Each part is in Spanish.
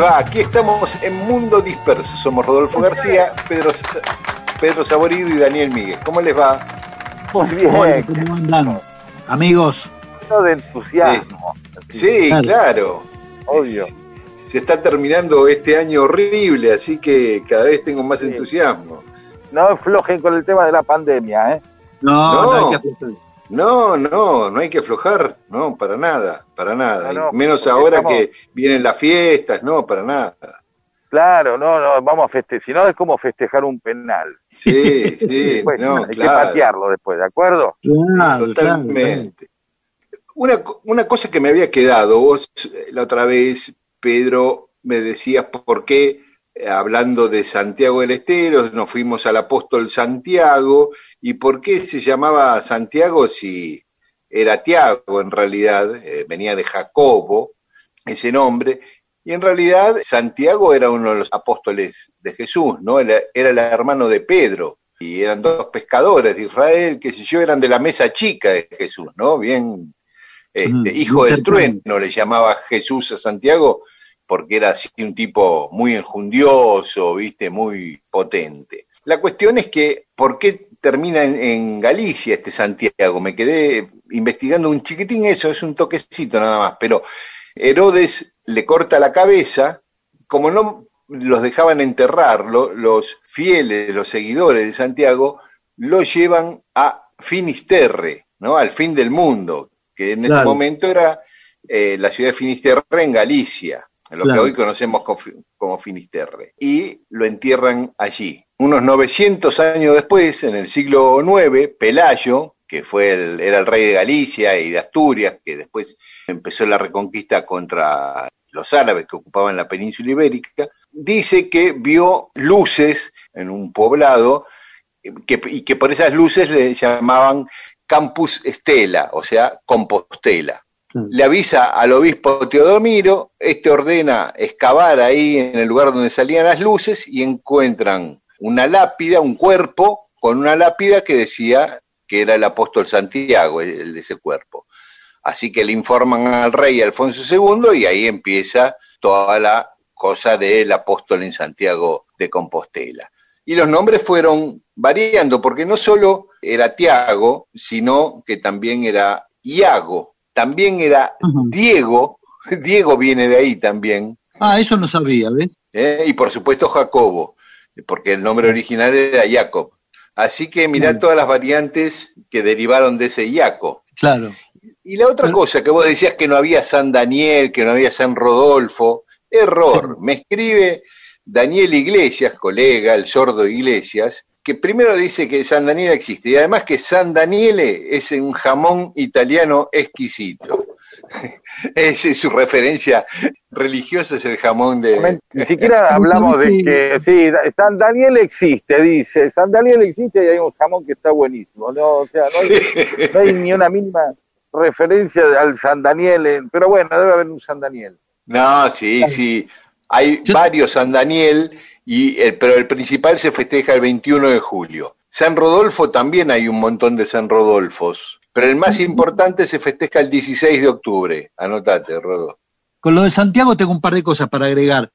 Va? Aquí estamos en Mundo Disperso. Somos Rodolfo García, Pedro, Pedro Saborido y Daniel Miguel. ¿Cómo les va? Muy bien. Hola, ¿cómo andan? Amigos, de entusiasmo. Sí, Claro. claro. Obvio. Se está terminando este año horrible, así que cada vez tengo más Sí. entusiasmo. No aflojen con el tema de la pandemia, ¿eh? no, No. no hay que. No, no, no hay que aflojar, no, para nada, para nada. No, no, Y Menos ahora estamos- que vienen las fiestas, no, para nada. Claro, no, no, vamos a festejar. Si no, es como festejar un penal. Sí, sí, Después, no, hay que claro. patearlo después, ¿de acuerdo? Claro, claro, Totalmente. Una, co- una cosa que me había quedado, vos eh, la otra vez, Pedro, me decías por qué, hablando de Santiago del Estero, nos fuimos al apóstol Santiago, y por qué se llamaba Santiago si era Tiago en realidad, eh, venía de Jacobo, ese nombre, y en realidad Santiago era uno de los apóstoles de Jesús, ¿no? Era, era el hermano de Pedro, y eran dos pescadores de Israel, que sé yo, eran de la mesa chica de Jesús, ¿no? Bien, este, Mm, hijo del trueno le llamaba Jesús a Santiago, porque era así un tipo muy enjundioso, viste, muy potente. La cuestión es que, ¿por qué termina en, en Galicia este Santiago? Me quedé investigando un chiquitín eso, es un toquecito nada más, pero Herodes le corta la cabeza, como no los dejaban enterrarlo, los fieles, los seguidores de Santiago, lo llevan a Finisterre, ¿no? Al fin del mundo, que en ese momento era eh, la ciudad de Finisterre en Galicia, lo Claro. que hoy conocemos como, Fi- como Finisterre, y lo entierran allí. Unos 900 años después, en el siglo IX, Pelayo, que fue el, era el rey de Galicia y de Asturias, que después empezó la reconquista contra los árabes que ocupaban la península ibérica, dice que vio luces en un poblado eh, que- y que por esas luces le llamaban Campus Estela, o sea, Compostela. Le avisa al obispo Teodomiro, este ordena excavar ahí en el lugar donde salían las luces y encuentran una lápida, un cuerpo con una lápida que decía que era el apóstol Santiago, el de ese cuerpo. Así que le informan al rey Alfonso II y ahí empieza toda la cosa del apóstol en Santiago de Compostela. Y los nombres fueron variando, porque no solo era Tiago, sino que también era Iago, también era. Diego, Diego viene de ahí también, Ah, eso no sabía, ¿ves? ¿eh? y por supuesto Jacobo, porque el nombre original era Jacob. Así que mirá todas las variantes que derivaron de ese Jaco. Claro. Y la otra Pero- cosa que vos decías que no había San Daniel, que no había San Rodolfo, error. Sí. Me escribe Daniel Iglesias, colega, el sordo Iglesias, que primero dice que San Daniel existe y además que San Daniele es un jamón italiano exquisito. Esa es su referencia religiosa, es el jamón de... Ni siquiera hablamos de que, sí, San Daniel existe, dice. San Daniel existe y hay un jamón que está buenísimo. No, o sea, no hay, no hay ni una mínima referencia al San Daniel, pero bueno, debe haber un San Daniel. No, sí, sí. Hay varios San Daniel, y el, pero el principal se festeja el 21 de julio. San Rodolfo también hay un montón de San Rodolfos, pero el más importante se festeja el 16 de octubre. Anotate, Rodolfo. Con lo de Santiago tengo un par de cosas para agregar.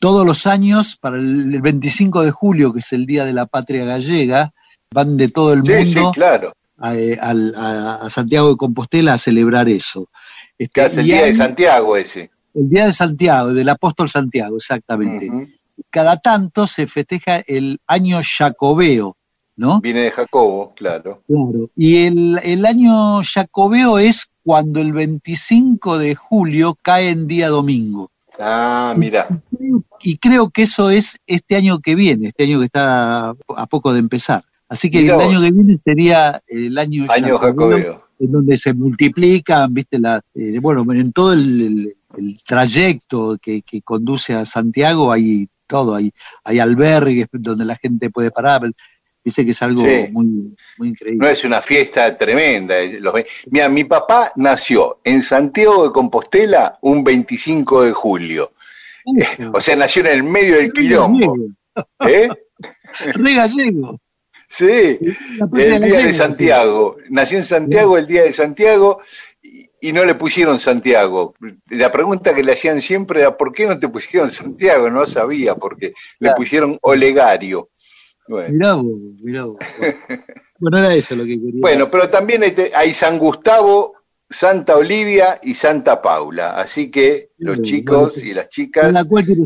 Todos los años, para el el 25 de julio, que es el Día de la Patria Gallega, van de todo el Sí, sí, mundo claro. a, eh, a- a Santiago de Compostela a celebrar eso. Este, Que hace el y día de Santiago ese. El Día de Santiago, del apóstol Santiago, exactamente. Cada tanto se festeja el año jacobeo, ¿no? Viene de Jacobo, claro. Claro. Y el, el año jacobeo es cuando el 25 de julio cae en día domingo. Ah, mira. Y creo que eso es este año que viene, este año que está a poco de empezar. Así que Mirá el vos. año que viene sería el año, Año Jacobeo. en donde se multiplican, viste, la, eh, bueno, en todo el, el- el trayecto que, que conduce a Santiago hay todo, hay, hay albergues donde la gente puede parar. Dice que es algo Sí. muy, muy increíble. No es una fiesta tremenda. los Mira, mi papá nació en Santiago de Compostela un 25 de julio. O sea, nació en el medio del quilombo. ¿Eh? Re gallego. Sí, el día de. Santiago. Nació en Santiago el día de Santiago y, no le pusieron Santiago. La pregunta que le hacían siempre era ¿por qué no te pusieron Santiago? No sabía, porque le pusieron Olegario. Bueno. Mirá vos, mirá vos. Bueno, era eso lo que quería. Bueno, pero también hay San Gustavo, Santa Olivia y Santa Paula. Así que los chicos y las chicas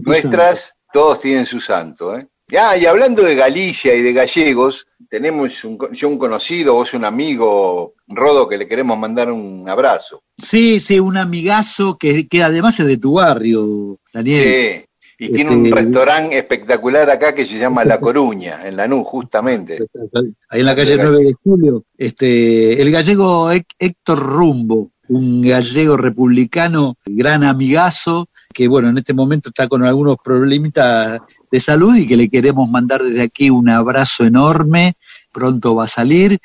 nuestras, todos tienen su santo. ¿eh? Ah, y hablando de Galicia y de gallegos, tenemos un, yo un conocido, vos un amigo, Rodo, que le queremos mandar un abrazo. Sí, sí, un amigazo que, que además es de tu barrio, Daniel. Sí, y tiene un Este- restaurante espectacular acá que se llama La Coruña, en Lanús, justamente. Ahí en la calle 9 de Julio. Este, el gallego Hé- Héctor Rumbo, un gallego republicano, gran amigazo, que bueno, en este momento está con algunos problemitas de salud y que le queremos mandar desde aquí un abrazo enorme. Pronto va a salir.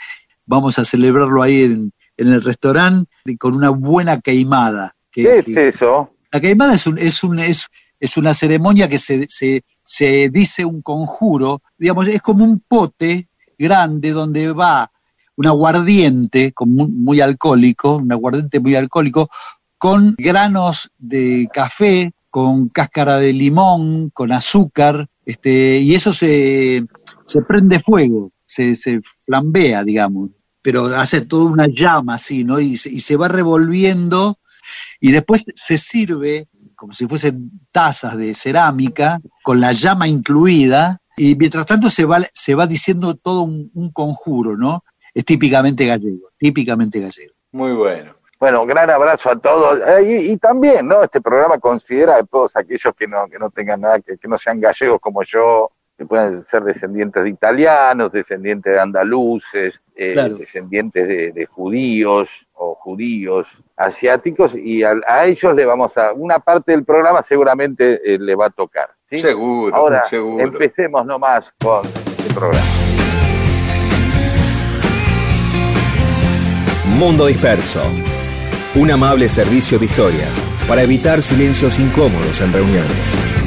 Vamos a celebrarlo ahí en, en el restaurante con una buena queimada. que- ¿Qué es que- eso? la queimada es, un, es, un, es, es una ceremonia que se, se, se dice un conjuro, digamos, es como un pote grande donde va un aguardiente muy alcohólico, un aguardiente muy alcohólico, con granos de café, con cáscara de limón, con azúcar, este, y eso se, se prende fuego, se, se flambea, digamos, pero hace toda una llama así, ¿no? Y se, y se va revolviendo y después se sirve como si fuesen tazas de cerámica con la llama incluida y mientras tanto se va, se va diciendo todo un, un conjuro, ¿no? Es típicamente gallego, típicamente gallego. Muy bueno. Bueno, gran abrazo a todos. Eh, y, y también, ¿no? Este programa considera a todos aquellos que no, que no tengan nada, que, que no sean gallegos como yo, que puedan ser descendientes de italianos, descendientes de andaluces, eh, Claro. descendientes de, de judíos o judíos asiáticos, y a, a ellos le vamos a, una parte del programa seguramente eh, le va a tocar. ¿sí? Seguro, Ahora, seguro. empecemos nomás con el programa. Mundo Disperso. Un amable servicio de historias para evitar silencios incómodos en reuniones.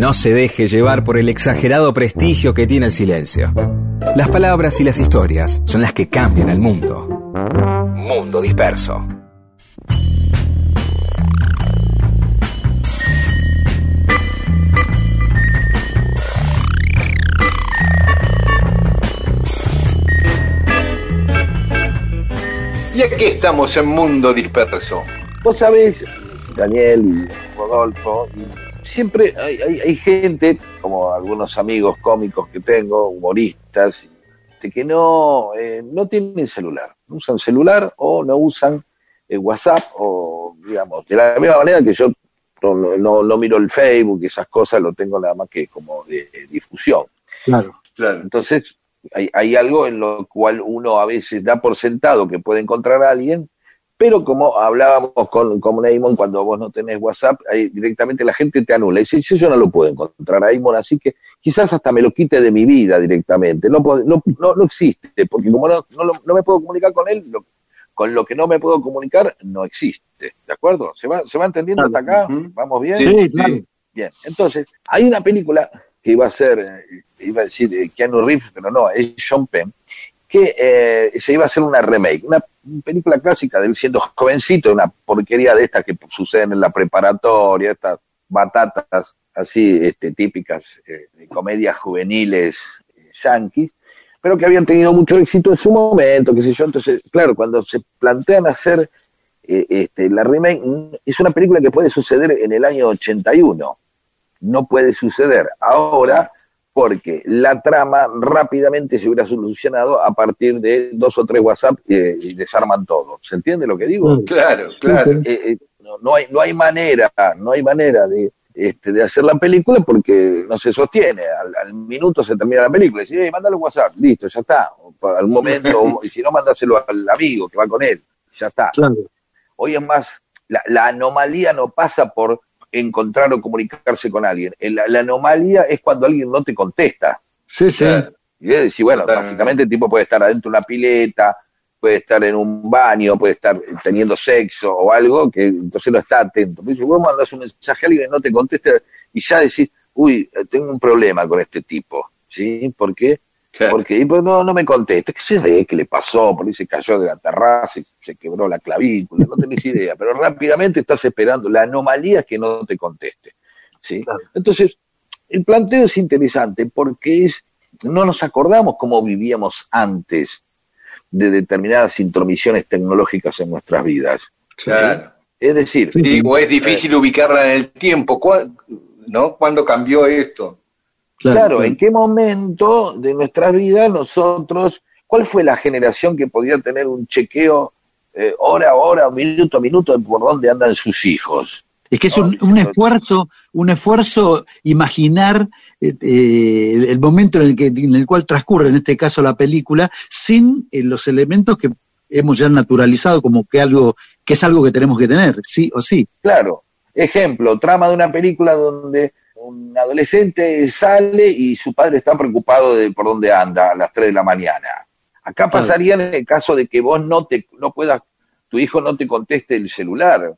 No se deje llevar por el exagerado prestigio que tiene el silencio. Las palabras y las historias son las que cambian el mundo. Mundo disperso. Y aquí estamos en Mundo Disperso. Vos sabés, Daniel y Rodolfo, y siempre hay, hay- hay gente, como algunos amigos cómicos que tengo, humoristas, de que no, eh, no tienen celular. No usan celular o no usan eh, WhatsApp o, digamos, de la misma manera que yo no, no- no miro el Facebook, esas cosas lo tengo nada más que como de, de difusión. Claro. Claro. Entonces, hay, hay algo en lo cual uno a veces da por sentado que puede encontrar a alguien, pero como hablábamos con, con cuando vos no tenés WhatsApp, ahí directamente la gente te anula. Y dice, "Sí, yo no lo puedo encontrar a Neymon, así que quizás hasta me lo quite de mi vida directamente. No, no, no, no existe, porque como no, no, no me puedo comunicar con él, lo- con lo que no me puedo comunicar, no existe. ¿De acuerdo? ¿Se va, se va entendiendo hasta acá? ¿Vamos bien? Sí, claro. Bien, entonces, hay una película que iba a ser, eh, iba a decir eh, Keanu Reeves, pero no, es Sean Penn, que eh, se iba a hacer una remake, una película clásica de él siendo jovencito, una porquería de estas que suceden en la preparatoria, estas batatas así este, típicas eh, de comedias juveniles eh, yanquis, pero que habían tenido mucho éxito en su momento, qué sé yo, entonces, claro, cuando se plantean hacer eh, este, la remake, mm, es una película que puede suceder en el año 81, no puede suceder ahora porque la trama rápidamente se hubiera solucionado a partir de dos o tres WhatsApp eh, y desarman todo. ¿Se entiende lo que digo? Mm. Claro, claro. Sí, Eh, eh, no, no hay no hay manera, no hay manera de este, de hacer la película porque no se sostiene. Al, al minuto se termina la película y dice, "Eh, mándale un WhatsApp, listo, ya está. O Al momento, o- y si no, mándaselo al amigo que va con él, ya está. Claro. Hoy es más, la, la anomalía no pasa por encontrar o comunicarse con alguien. El- La, la anomalía es cuando alguien no te contesta. Sí, sí. Y es decir, bueno, Totalmente. básicamente el tipo puede estar adentro de una pileta, puede estar en un baño, puede estar teniendo sexo o algo, que entonces no está atento. Pero si vos mandas un mensaje a alguien y no te contesta y ya decís, uy, eh, tengo un problema con este tipo, ¿sí? ¿Por qué? Claro. Porque y, pues, no, no me contesta. ¿Qué se ve? ¿Qué le pasó? Por ahí se cayó de la terraza y se quebró la clavícula. No tenés idea. Pero rápidamente estás esperando. La anomalía es que no te conteste. ¿sí? Claro. Entonces, el planteo es interesante porque es no nos acordamos cómo vivíamos antes de determinadas intromisiones tecnológicas en nuestras vidas. Claro. Es decir, Sí, o es difícil ubicarla en el tiempo. ¿Cuá- ¿No? ¿Cuándo cambió esto? Claro, ¿en qué momento de nuestras vidas nosotros, cuál fue la generación que podía tener un chequeo eh, hora a hora, minuto a minuto de por dónde andan sus hijos? Es que es un, un esfuerzo, un esfuerzo imaginar eh, eh, el, el momento en el, que, en el cual transcurre, en este caso, la película, sin eh, los elementos que hemos ya naturalizado como que algo que es algo que tenemos que tener, sí o sí. Claro, ejemplo, trama de una película donde un adolescente sale y su padre está preocupado de por dónde anda a las 3 de la mañana. Acá Claro. pasaría en el caso de que vos no te no puedas, tu hijo no te conteste el celular.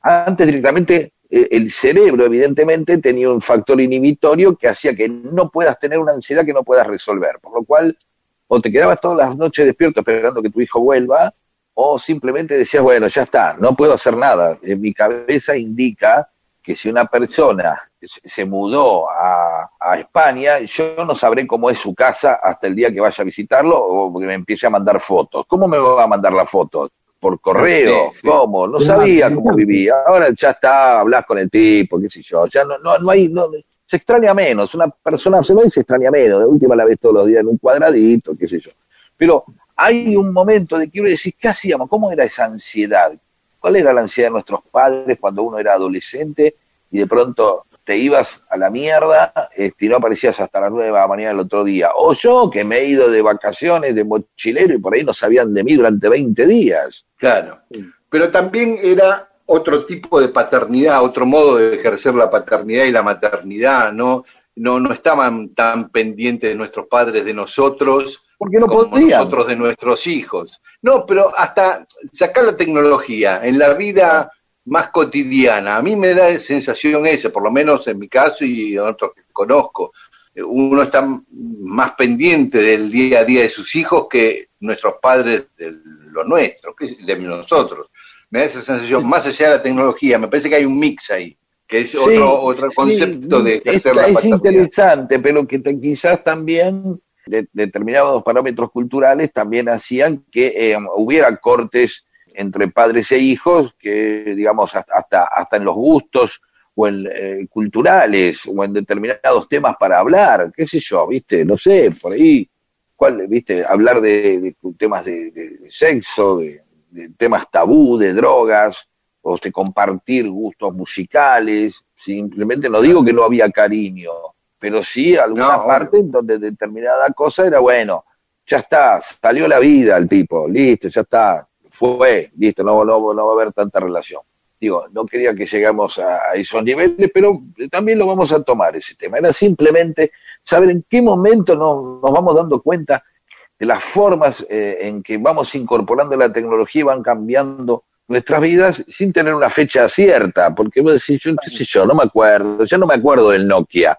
Antes directamente eh, el cerebro evidentemente tenía un factor inhibitorio que hacía que no puedas tener una ansiedad que no puedas resolver, por lo cual o te quedabas todas las noches despierto esperando que tu hijo vuelva, o simplemente decías, bueno, ya está, no puedo hacer nada. En mi cabeza indica que si una persona se mudó a, a España, yo no sabré cómo es su casa hasta el día que vaya a visitarlo o que me empiece a mandar fotos. ¿Cómo me va a mandar las fotos? ¿Por correo? Sí, sí. ¿Cómo? No sabía cómo vivía. Ahora ya está, hablas con el tipo, qué sé yo. Ya no, no, no hay, no, se extraña menos. Una persona se ve y se extraña menos. De última la ves todos los días en un cuadradito, qué sé yo. Pero hay un momento de que uno decís, ¿qué hacíamos? ¿Cómo era esa ansiedad? ¿Cuál era la ansiedad de nuestros padres cuando uno era adolescente y de pronto te ibas a la mierda este, y no aparecías hasta las nueve de la mañana del otro día? O yo que me he ido de vacaciones, de mochilero y por ahí no sabían de mí durante 20 días. Claro. Pero también era otro tipo de paternidad, otro modo de ejercer la paternidad y la maternidad, ¿no? No, no estaban tan pendientes de nuestros padres de nosotros Porque no como nosotros de nuestros hijos. No, pero hasta sacar la tecnología en la vida más cotidiana, a mí me da sensación esa, por lo menos en mi caso y en otros que conozco. Uno está más pendiente del día a día de sus hijos que nuestros padres de lo nuestro, que es de nosotros. Me da esa sensación, más allá de la tecnología, me parece que hay un mix ahí, que es Sí, otro, otro concepto sí, de es, ejercer la es interesante, pero que te- quizás también de- determinados parámetros culturales también hacían que eh, hubiera cortes entre padres e hijos que, digamos, hasta, hasta en los gustos o en eh, culturales o en determinados temas para hablar, qué sé yo, viste, no sé, por ahí, cuál, viste, hablar de, temas de sexo, de, de temas tabú, de drogas, o de compartir gustos musicales, simplemente no digo que no había cariño, pero sí alguna No, parte en donde determinada cosa era bueno, ya está, salió la vida al tipo, listo, ya está, fue, listo, no, no, no va a haber tanta relación. Digo, no quería que llegamos a, a esos niveles, pero también lo vamos a tomar ese tema. Era simplemente saber en qué momento nos, nos vamos dando cuenta de las formas eh, en que vamos incorporando la tecnología y van cambiando nuestras vidas sin tener una fecha cierta, porque vos decís, yo qué sé yo, no me acuerdo, ya no me acuerdo del Nokia,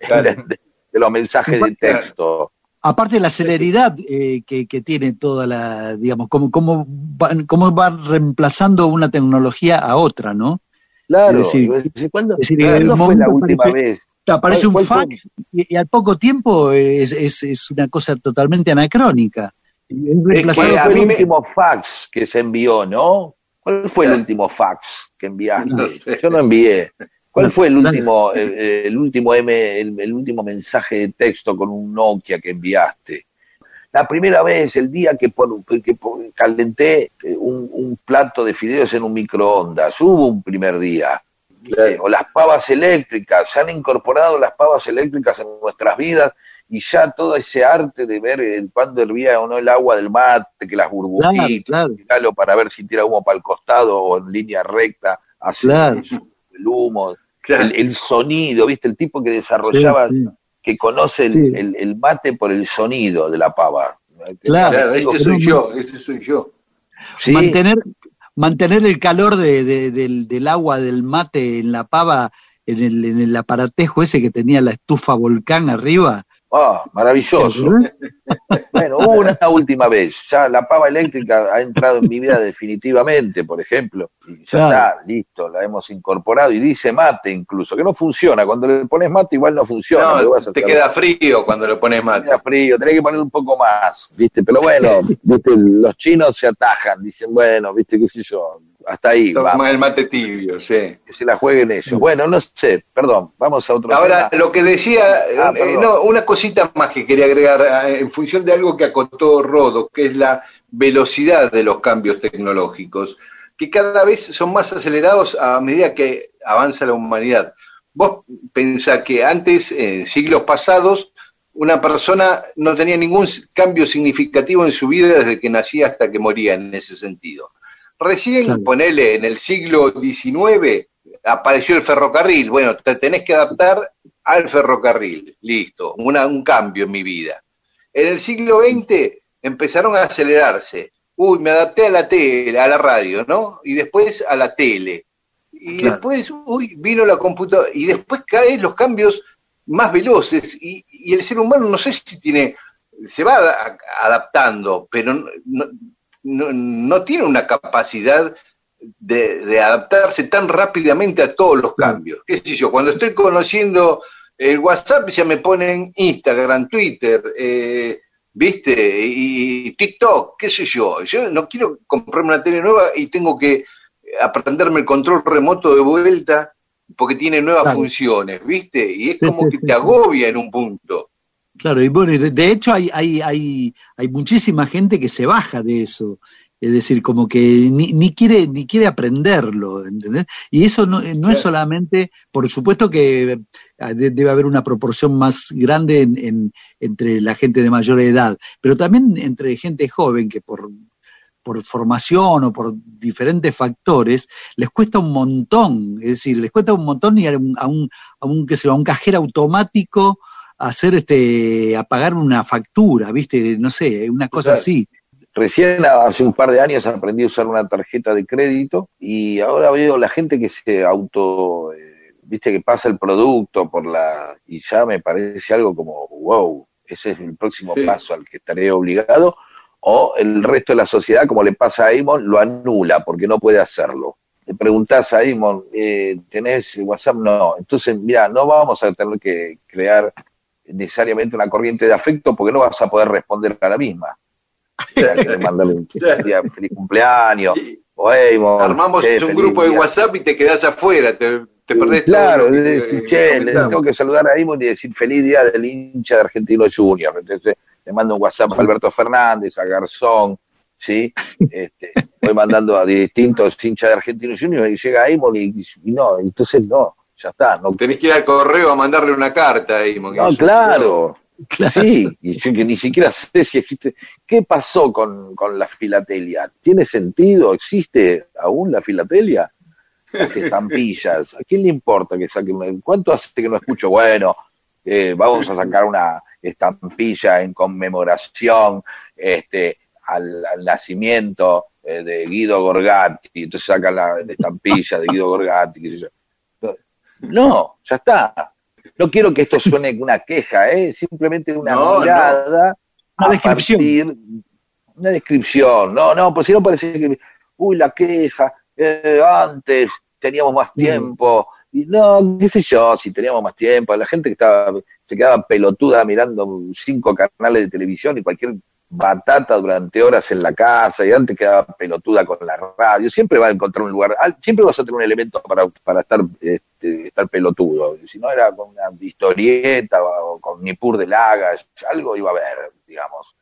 Claro. de, de los mensajes de texto. Aparte de la celeridad eh, que, que tiene toda la, digamos, cómo, cómo, va, cómo va reemplazando una tecnología a otra, ¿no? Claro, Es decir, ¿cuándo, es decir, ¿cuándo el fue la última vez? Aparece un fax y, y al poco tiempo es, es, es una cosa totalmente anacrónica. Es que a ¿Cuál por fue el mí me- último fax que se envió, no? ¿Cuál fue el último fax que enviaste? No sé. Yo no envié. ¿Cuál fue el último, el, el último M, el, el último mensaje de texto con un Nokia que enviaste? La primera vez, el día que, por- que por- calenté eh, un, un plato de fideos en un microondas, hubo un primer día. Claro. Eh, o las pavas eléctricas, se han incorporado las pavas eléctricas en nuestras vidas y ya todo ese arte de ver el, cuando hervía o no el agua del mate, que las burbujitas, Claro, claro. para ver si tira humo para el costado o en línea recta, hace Claro. el humo, Claro. el, el sonido, ¿viste? El tipo que desarrollaba, Sí, sí. que conoce el, Sí. el- el mate por el sonido de la pava. Claro. Claro, ese pero soy no- yo, ese soy yo. Sí, Mantener, mantener el calor de, de- del, del agua del mate en la pava, en el, en el aparatejo ese que tenía la estufa volcán arriba. Ah, maravilloso. Bueno, una última vez, ya la pava eléctrica ha entrado en mi vida definitivamente, por ejemplo, y ya Claro. está, listo, la hemos incorporado y dice mate incluso, que no funciona, cuando le pones mate igual no funciona. No, lo vas a te queda frío cuando le pones te mate. queda frío, tenés que poner un poco más, ¿viste? Pero bueno, ¿viste? los chinos se atajan, dicen, bueno, ¿viste? ¿Qué sé yo? Hasta ahí, Toma vamos, el mate tibio, sí. que se la jueguen ellos. Bueno, no sé, perdón, vamos a otro Ahora, tema. lo que decía, Ah, eh, no, una cosita más que quería agregar eh, en función de algo que acotó Rodo, que es la velocidad de los cambios tecnológicos, que cada vez son más acelerados a medida que avanza la humanidad. Vos pensás que antes, en siglos pasados, una persona no tenía ningún cambio significativo en su vida desde que nacía hasta que moría en ese sentido. Recién, Claro. ponele, en el siglo XIX, apareció el ferrocarril. Bueno, te tenés que adaptar al ferrocarril. Listo, una- un cambio en mi vida. En el siglo XX empezaron a acelerarse. Uy, me adapté a la tele, a la radio, ¿no? Y después a la tele. Y Claro. después, uy, vino la computadora. Y después cada vez los cambios más veloces. Y, y el ser humano no sé si tiene, se va adaptando, pero no- no- no tiene una capacidad de, de adaptarse tan rápidamente a todos los cambios. ¿Qué sé yo? Cuando estoy conociendo el WhatsApp ya me ponen Instagram, Twitter, eh, ¿viste? Y TikTok, qué sé yo. Yo no quiero comprarme una tele nueva y tengo que aprenderme el control remoto de vuelta porque tiene nuevas Claro. funciones, ¿viste? Y es como que te agobia en un punto. Claro, y bueno, de hecho hay, hay, hay, hay muchísima gente que se baja de eso. Es decir, como que ni, ni quiere ni quiere aprenderlo, ¿entendés? Y eso no, no es solamente, por supuesto que ah, de- debe haber una proporción más grande en, en- entre la gente de mayor edad, pero también entre gente joven que por, por formación o por diferentes factores les cuesta un montón, es decir, les cuesta un montón ir a un, a un, a un, sé yo, a un cajero automático hacer este apagar una factura, ¿viste? No sé, una cosa Claro. así. Recién hace un par de años aprendí a usar una tarjeta de crédito y ahora veo la gente que se auto, eh, viste, que pasa el producto por la, y ya me parece algo como, wow, ese es el próximo Sí. paso al que estaré obligado, o el resto de la sociedad, como le pasa a Amon, lo anula porque no puede hacerlo. Le preguntás a Amon, eh, ¿tenés WhatsApp? No. Entonces, mira, no vamos a tener que crear necesariamente una corriente de afecto porque no vas a poder responder a la misma. Que mandarle un día, feliz cumpleaños. O Eamon, Armamos che, un grupo de. WhatsApp y te quedás afuera, te, te perdés todo Claro, que le- te- che, le tengo que saludar a Eamon y decir feliz día del hincha de Argentino Junior. Entonces le mando un WhatsApp a Alberto Fernández, a Garzón, ¿sí? Este, voy mandando a distintos hinchas de Argentino Junior y llega Eamon y, y no, entonces no, ya está. No, Tenés que ir al correo a mandarle una carta ahí, porque no, un- Sí, y yo que ni siquiera sé si existe. ¿Qué pasó con, con la filatelia? ¿Tiene sentido? ¿Existe aún la filatelia? Las estampillas. ¿A quién le importa que saquen? una- ¿Cuánto hace que no escucho? Bueno, eh, vamos a sacar una estampilla en conmemoración este, al, nacimiento eh, de Guido Gorgatti. Entonces sacan la, la estampilla de Guido Gorgatti. qué sé yo. No, ya está. No quiero que esto suene una queja, ¿eh? simplemente una No, no. mirada. Una a descripción. partir- una descripción. No, no, pues si no parece que, uy, la queja, eh, antes teníamos más tiempo. Y no, qué sé yo, si teníamos más tiempo. La gente que estaba, se quedaba pelotuda mirando cinco canales de televisión y cualquier batata durante horas en la casa y antes quedaba pelotuda con la radio. Siempre va a encontrar un lugar, siempre vas a tener un elemento para, para estar, este, estar pelotudo. Si no era con una historieta o con Nipur de Lagas, algo iba a haber, digamos.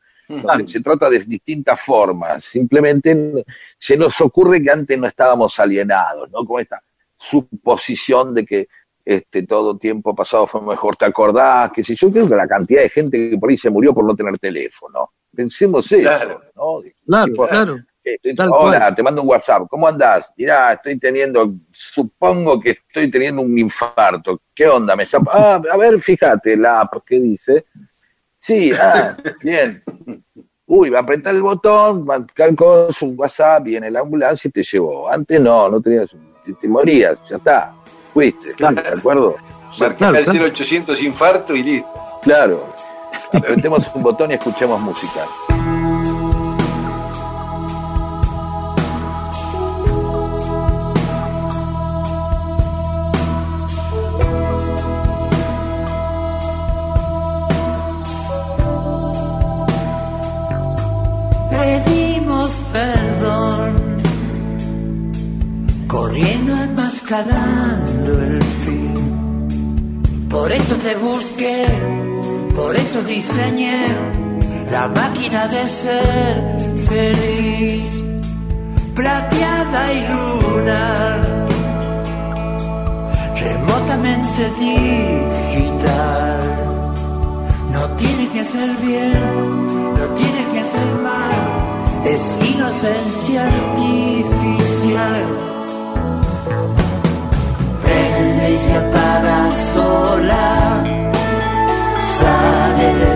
Se trata de distintas formas. Simplemente se nos ocurre que antes no estábamos alienados, ¿no? Como esta suposición de que este todo tiempo pasado fue mejor. ¿Te acordás? Que si yo creo que la cantidad de gente que por ahí se murió por no tener teléfono. Pensemos eso, Claro. ¿no? Claro, Tipo, claro. estoy- Tal hola, cual. te mando un WhatsApp. ¿Cómo andás? Mirá, estoy teniendo, supongo que estoy teniendo un infarto. ¿Qué onda? Me está, ah, a ver, fíjate la app, ¿qué dice? Sí, ah, bien. Uy, va a apretar el botón, marcar con su WhatsApp, viene la ambulancia y te llevó. Antes no, no tenías, te, te morías, ya está. Fuiste, Claro. ¿de acuerdo? Marcá Claro, el claro. 0800 infarto y listo. Claro. Apretemos un botón y escuchemos música. Pedimos perdón, corriendo enmascarando el fin. Por eso te busqué, por eso diseñé la máquina de ser feliz, plateada y lunar, remotamente digital. No tiene que ser bien, no tiene que ser mal, es inocencia artificial. Prende y se apaga sola, sale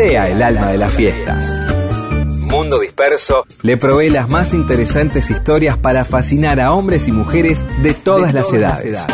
sea el alma de las fiestas. Mundo Disperso le provee las más interesantes historias para fascinar a hombres y mujeres de todas, las, edades.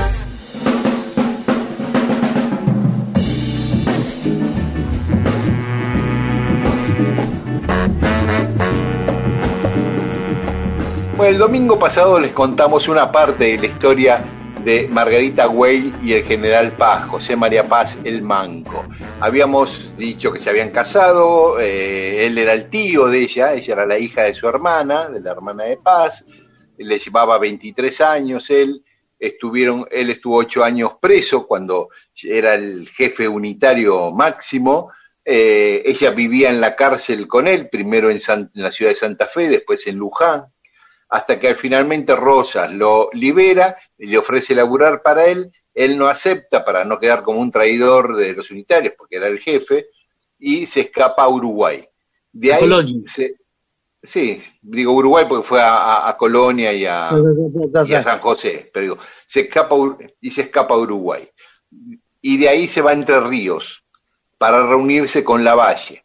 Bueno, el domingo pasado les contamos una parte de la historia de Margarita Güell y el general Paz, José María Paz el Manco. Habíamos dicho que se habían casado, eh, él era el tío de ella, ella era la hija de su hermana, de la hermana de Paz, le llevaba 23 años él, estuvieron, él estuvo ocho años preso cuando era el jefe unitario máximo, Eh, ella vivía en la cárcel con él, primero en, San- en la ciudad de Santa Fe, después en Luján, hasta que finalmente Rosas lo libera y le ofrece laburar para él. Él no acepta para no quedar como un traidor de los unitarios, porque era el jefe, y se escapa a Uruguay. De ahí Colonia. se- sí, digo Uruguay porque fue a, Colonia y a, y a San José, pero digo, se escapa y se escapa a Uruguay. Y de ahí se va a Entre Ríos para reunirse con Lavalle.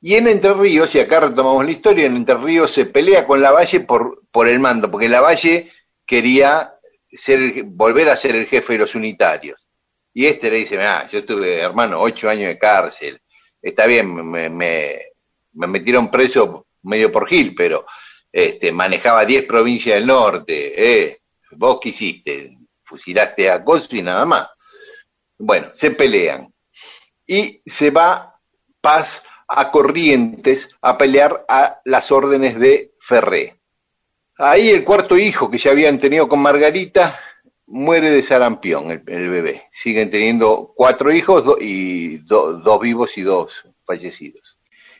Y en Entre Ríos, y acá retomamos la historia, en Entre Ríos se pelea con Lavalle por, por el mando, porque Lavalle quería ser, volver a ser el jefe de los unitarios. Y este le dice, ah, yo estuve, hermano, ocho años de cárcel, está bien, me, me, me metieron preso medio por Gil, pero este, manejaba 10 provincias del norte, eh, vos qué hiciste, fusilaste a Coso y nada más. Bueno, se pelean. Y se va Paz a Corrientes a pelear a las órdenes de Ferré. Ahí el cuarto hijo que ya habían tenido con Margarita muere de sarampión, el, bebé. Siguen teniendo cuatro hijos y do- dos vivos y dos fallecidos.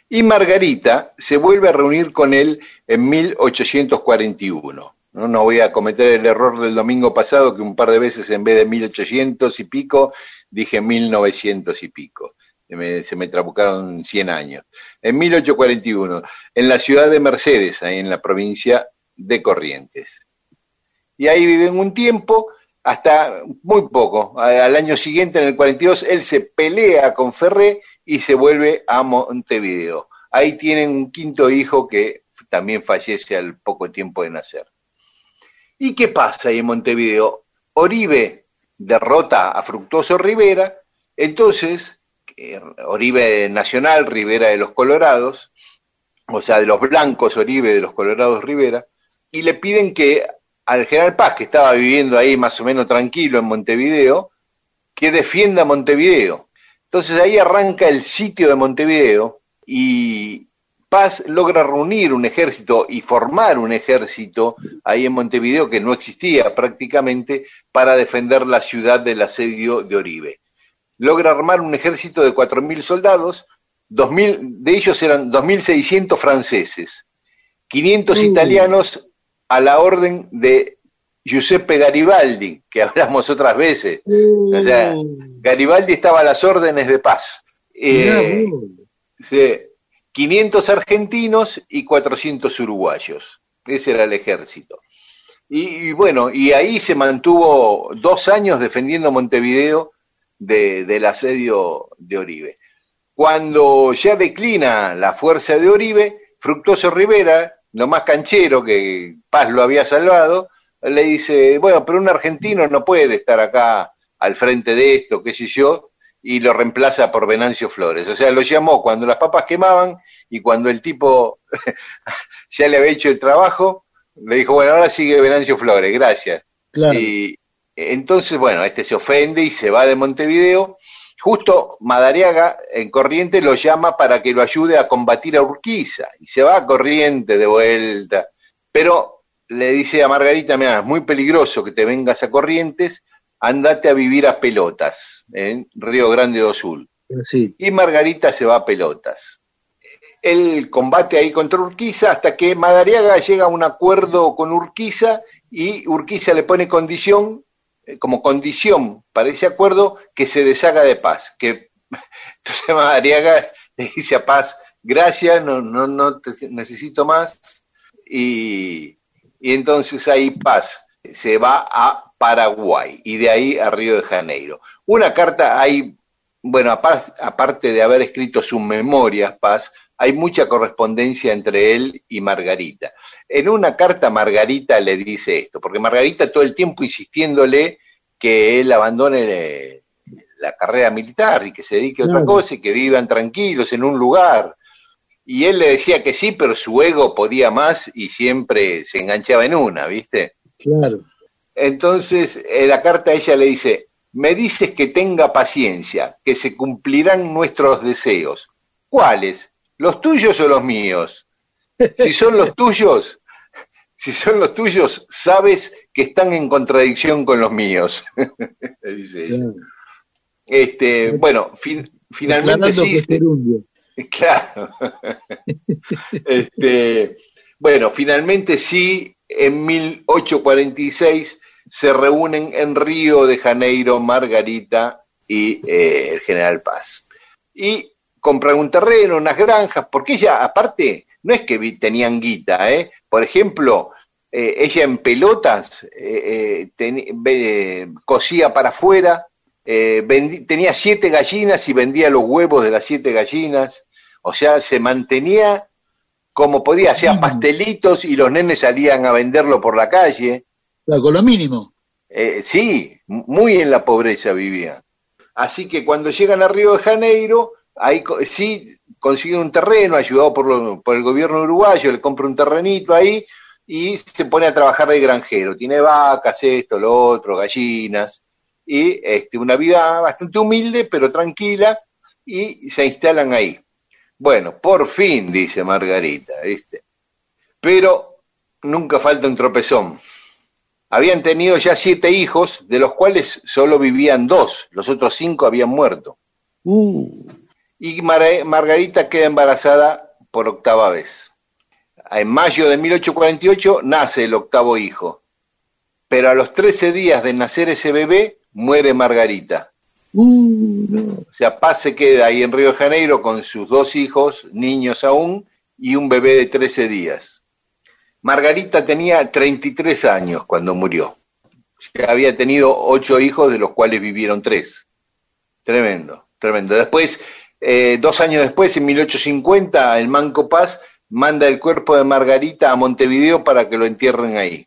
Y Margarita se vuelve a reunir con él en 1841. No, no voy a cometer el error del domingo pasado que un par de veces en vez de 1800 y pico dije 1900 y pico. Se me, se me trabucaron 100 años. En 1841, en la ciudad de Mercedes, ahí en la provincia de Corrientes. Y ahí viven un tiempo, hasta muy poco. Al año siguiente, en el 42, él se pelea con Ferré y se vuelve a Montevideo. Ahí tienen un quinto hijo que también fallece al poco tiempo de nacer. ¿Y qué pasa ahí en Montevideo? Oribe derrota a Fructuoso Rivera, entonces eh, Oribe Nacional, Rivera de los Colorados, o sea, de los blancos Oribe de los Colorados Rivera, y le piden que al general Paz, que estaba viviendo ahí más o menos tranquilo en Montevideo, que defienda Montevideo. Entonces ahí arranca el sitio de Montevideo y Paz logra reunir un ejército y formar un ejército ahí en Montevideo que no existía prácticamente para defender la ciudad del asedio de Oribe. Logra armar un ejército de 4.000 soldados, 2.000, de ellos eran 2.600 franceses, 500 Mm. italianos a la orden de Giuseppe Garibaldi, que hablamos otras veces. O sea, Garibaldi estaba a las órdenes de paz. Eh, sí, 500 argentinos y 400 uruguayos. Ese era el ejército. Y, y bueno, y ahí se mantuvo dos años defendiendo Montevideo de- del asedio de Oribe. Cuando ya declina la fuerza de Oribe, Fructuoso Rivera, lo más canchero que Paz lo había salvado, le dice, bueno, pero un argentino no puede estar acá al frente de esto, qué sé yo, y lo reemplaza por Venancio Flores. O sea, lo llamó cuando las papas quemaban y cuando el tipo ya le había hecho el trabajo, le dijo, bueno, ahora sigue Venancio Flores, gracias. Claro. Y entonces, bueno, este se ofende y se va de Montevideo. Justo Madariaga en Corriente lo llama para que lo ayude a combatir a Urquiza y se va a Corriente de vuelta. Pero le dice a Margarita, mira, es muy peligroso que te vengas a Corrientes, andate a vivir a Pelotas, en Río Grande do Sul. Sí. Y Margarita se va a Pelotas. Él combate ahí contra Urquiza hasta que Madariaga llega a un acuerdo con Urquiza y Urquiza le pone condición, como condición para ese acuerdo, que se deshaga de paz. Que, entonces Madariaga le dice a Paz, gracias, no, no, no te necesito más. Y, y entonces ahí Paz se va a Paraguay y de ahí a Río de Janeiro. Una carta hay, bueno, apar- aparte de haber escrito sus memorias, Paz, hay mucha correspondencia entre él y Margarita. En una carta Margarita le dice esto, porque Margarita todo el tiempo insistiéndole que él abandone eh, la carrera militar y que se dedique a otra cosa y que vivan tranquilos en un lugar. Y él le decía que sí, pero su ego podía más y siempre se enganchaba en una, ¿viste? Claro. Entonces, en la carta ella le dice, me dices que tenga paciencia, que se cumplirán nuestros deseos. ¿Cuáles? ¿Los tuyos o los míos? Si son los tuyos, si son los tuyos, sabes que están en contradicción con los míos. Dice ella. claro. Este, bueno, fin- finalmente sí. que es gerundio. Claro. Este, bueno, finalmente sí, en 1846 se reúnen en Río de Janeiro Margarita y eh, el general Paz. Y compran un terreno, unas granjas, porque ella, aparte, no es que tenían guita, ¿eh? Por ejemplo, eh, ella en pelotas eh, eh, cosía para afuera, eh, tenía siete gallinas y vendía los huevos de las siete gallinas, o sea, se mantenía como podía, hacía pastelitos y los nenes salían a venderlo por la calle. Claro, con lo mínimo. Eh, sí, muy en la pobreza vivía. Así que cuando llegan a Río de Janeiro, ahí sí consiguen un terreno, ayudado por el gobierno uruguayo, le compra un terrenito ahí y se pone a trabajar de granjero. Tiene vacas, esto, lo otro, gallinas, y este, una vida bastante humilde, pero tranquila, y se instalan ahí. Bueno, por fin, dice Margarita, ¿viste? Pero nunca falta un tropezón. Habían tenido ya siete hijos, de los cuales solo vivían dos, los otros cinco habían muerto. Uh, Y Mar- Margarita queda embarazada por octava vez. En mayo de 1848 nace el octavo hijo, pero a los 13 días de nacer ese bebé muere Margarita. uh, no. O sea, Paz se queda ahí en Río de Janeiro con sus dos hijos, niños aún, y un bebé de 13 días. Margarita tenía 33 años cuando murió. Ya había tenido ocho hijos, de los cuales vivieron tres. Tremendo, tremendo. Después, eh, dos años después, en 1850, el Manco Paz manda el cuerpo de Margarita a Montevideo para que lo entierren ahí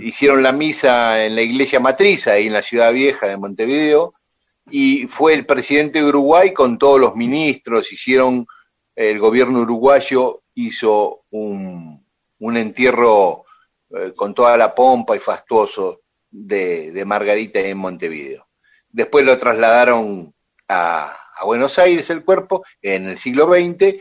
hicieron la misa en la iglesia matriz, ahí en la ciudad vieja de Montevideo, y fue el presidente de Uruguay con todos los ministros, hicieron, el gobierno uruguayo hizo un, un entierro eh, con toda la pompa y fastuoso de, de Margarita en Montevideo. Después lo trasladaron a, a Buenos Aires el cuerpo en el siglo XX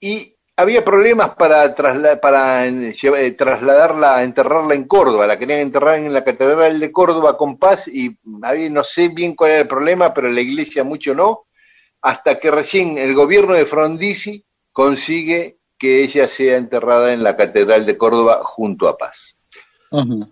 y había problemas para, trasla- para eh, eh, trasladarla, enterrarla en Córdoba. La querían enterrar en la Catedral de Córdoba con paz y había, no sé bien cuál era el problema, pero la iglesia mucho no, hasta que recién el gobierno de Frondizi consigue que ella sea enterrada en la Catedral de Córdoba junto a Paz.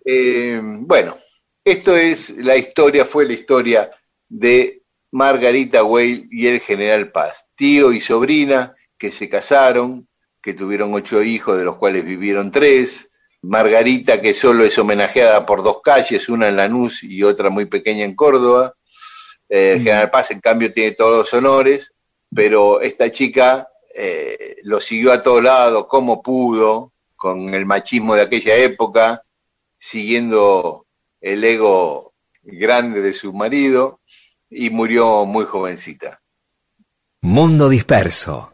Eh, bueno, esto es la historia, fue la historia de Margarita Weil y el general Paz, tío y sobrina que se casaron, que tuvieron ocho hijos, de los cuales vivieron tres. Margarita, que solo es homenajeada por dos calles, una en Lanús y otra muy pequeña en Córdoba. Eh, el Mm. general Paz, en cambio, tiene todos los honores, pero esta chica eh, lo siguió a todos lados como pudo, con el machismo de aquella época, siguiendo el ego grande de su marido y murió muy jovencita. Mundo disperso.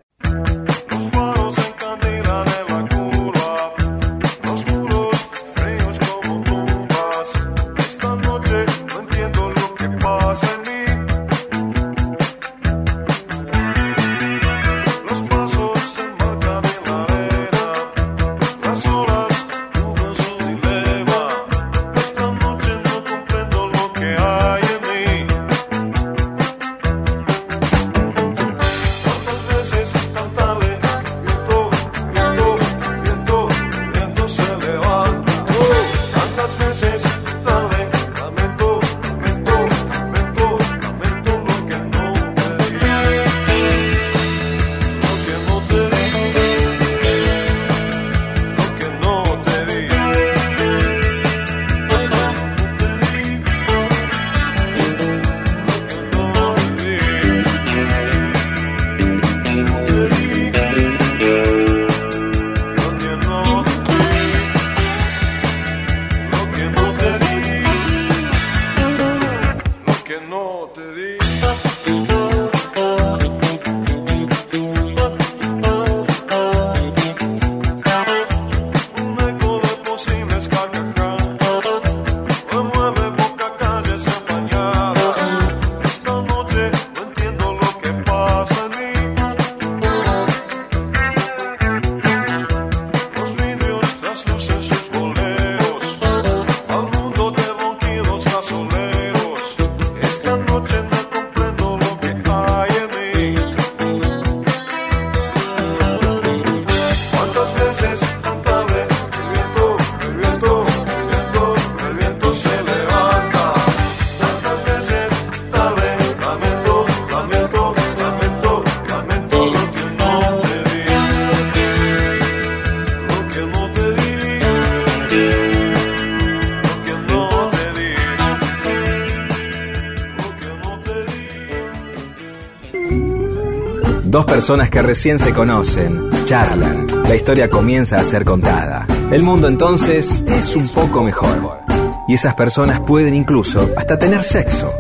Personas que recién se conocen, charlan, la historia comienza a ser contada. El mundo entonces es un poco mejor. Y esas personas pueden incluso hasta tener sexo.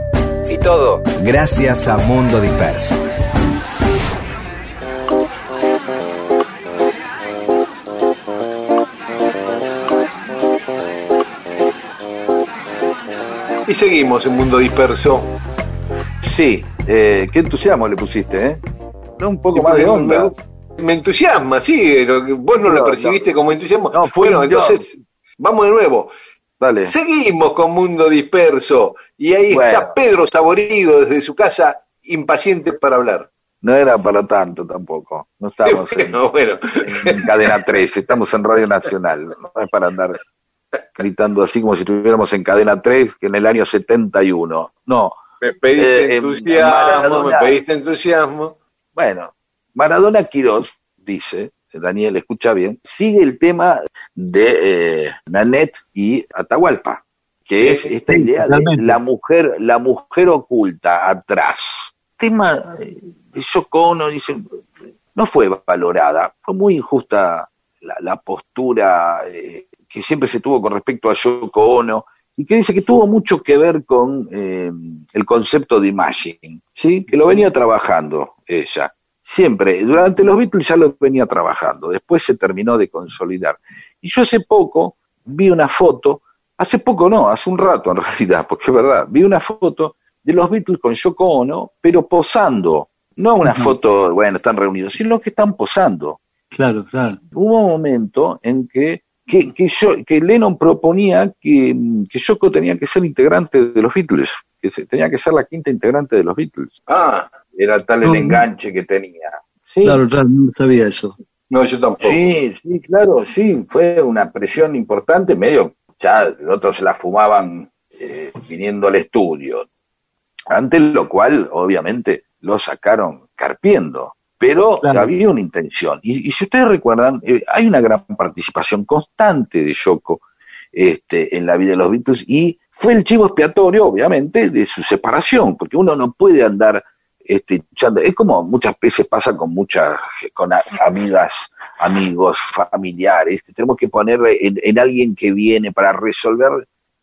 Y todo gracias a Mundo Disperso. Y seguimos en Mundo Disperso. Sí, eh, qué entusiasmo le pusiste, ¿eh? Da un poco más de onda. Me, me entusiasma, sí, lo que- vos no, No, lo percibiste como entusiasmo. No, fue bueno, entonces, vamos de nuevo. Dale. Seguimos con Mundo Disperso. Y ahí Bueno. está Pedro Saborido desde su casa, impaciente para hablar. No era para tanto tampoco. No estamos en, Bueno, bueno. en cadena 3, estamos en Radio Nacional. No es para andar gritando así como si estuviéramos en cadena 3, que en el año 71. No. Me pediste Eh, entusiasmo, Maradona. me pediste entusiasmo. Bueno, Maradona Quirós dice, Daniel, escucha bien, sigue el tema de eh, Nanette y Atahualpa, que es esta idea de la mujer, la mujer oculta atrás. Tema eh, de Yoko Ono, dice, no fue valorada, fue muy injusta la, la postura eh, que siempre se tuvo con respecto a Yoko Ono, y que dice que tuvo mucho que ver con eh, el concepto de imaging, ¿sí? que lo venía trabajando ella. Siempre, durante los Beatles ya lo venía trabajando, después se terminó de consolidar. Y yo hace poco vi una foto, hace poco no, hace un rato en realidad, porque es verdad, vi una foto de los Beatles con Yoko Ono, pero posando, no una Ujú. foto, bueno, están reunidos, sino que están posando Claro, claro. hubo un momento en que, que, que, yo, que Lennon proponía que, que Yoko tenía que ser integrante de los Beatles, que se, tenía que ser la quinta integrante de los Beatles. Ah, Era tal el No, enganche que tenía. Sí, Claro, claro, no sabía eso. no, yo tampoco. sí, sí, claro, sí, fue una presión importante, medio, ya los otros se la fumaban eh, viniendo al estudio. Ante lo cual, obviamente, lo sacaron carpiendo. Pero Claro. había una intención. Y, y si ustedes recuerdan, eh, hay una gran participación constante de Yoko este, en la vida de los Beatles y fue el chivo expiatorio, obviamente, de su separación, porque uno no puede andar este, echando- es como muchas veces pasa con muchas, con a- amigas, amigos, familiares, que tenemos que poner en, en alguien que viene para resolver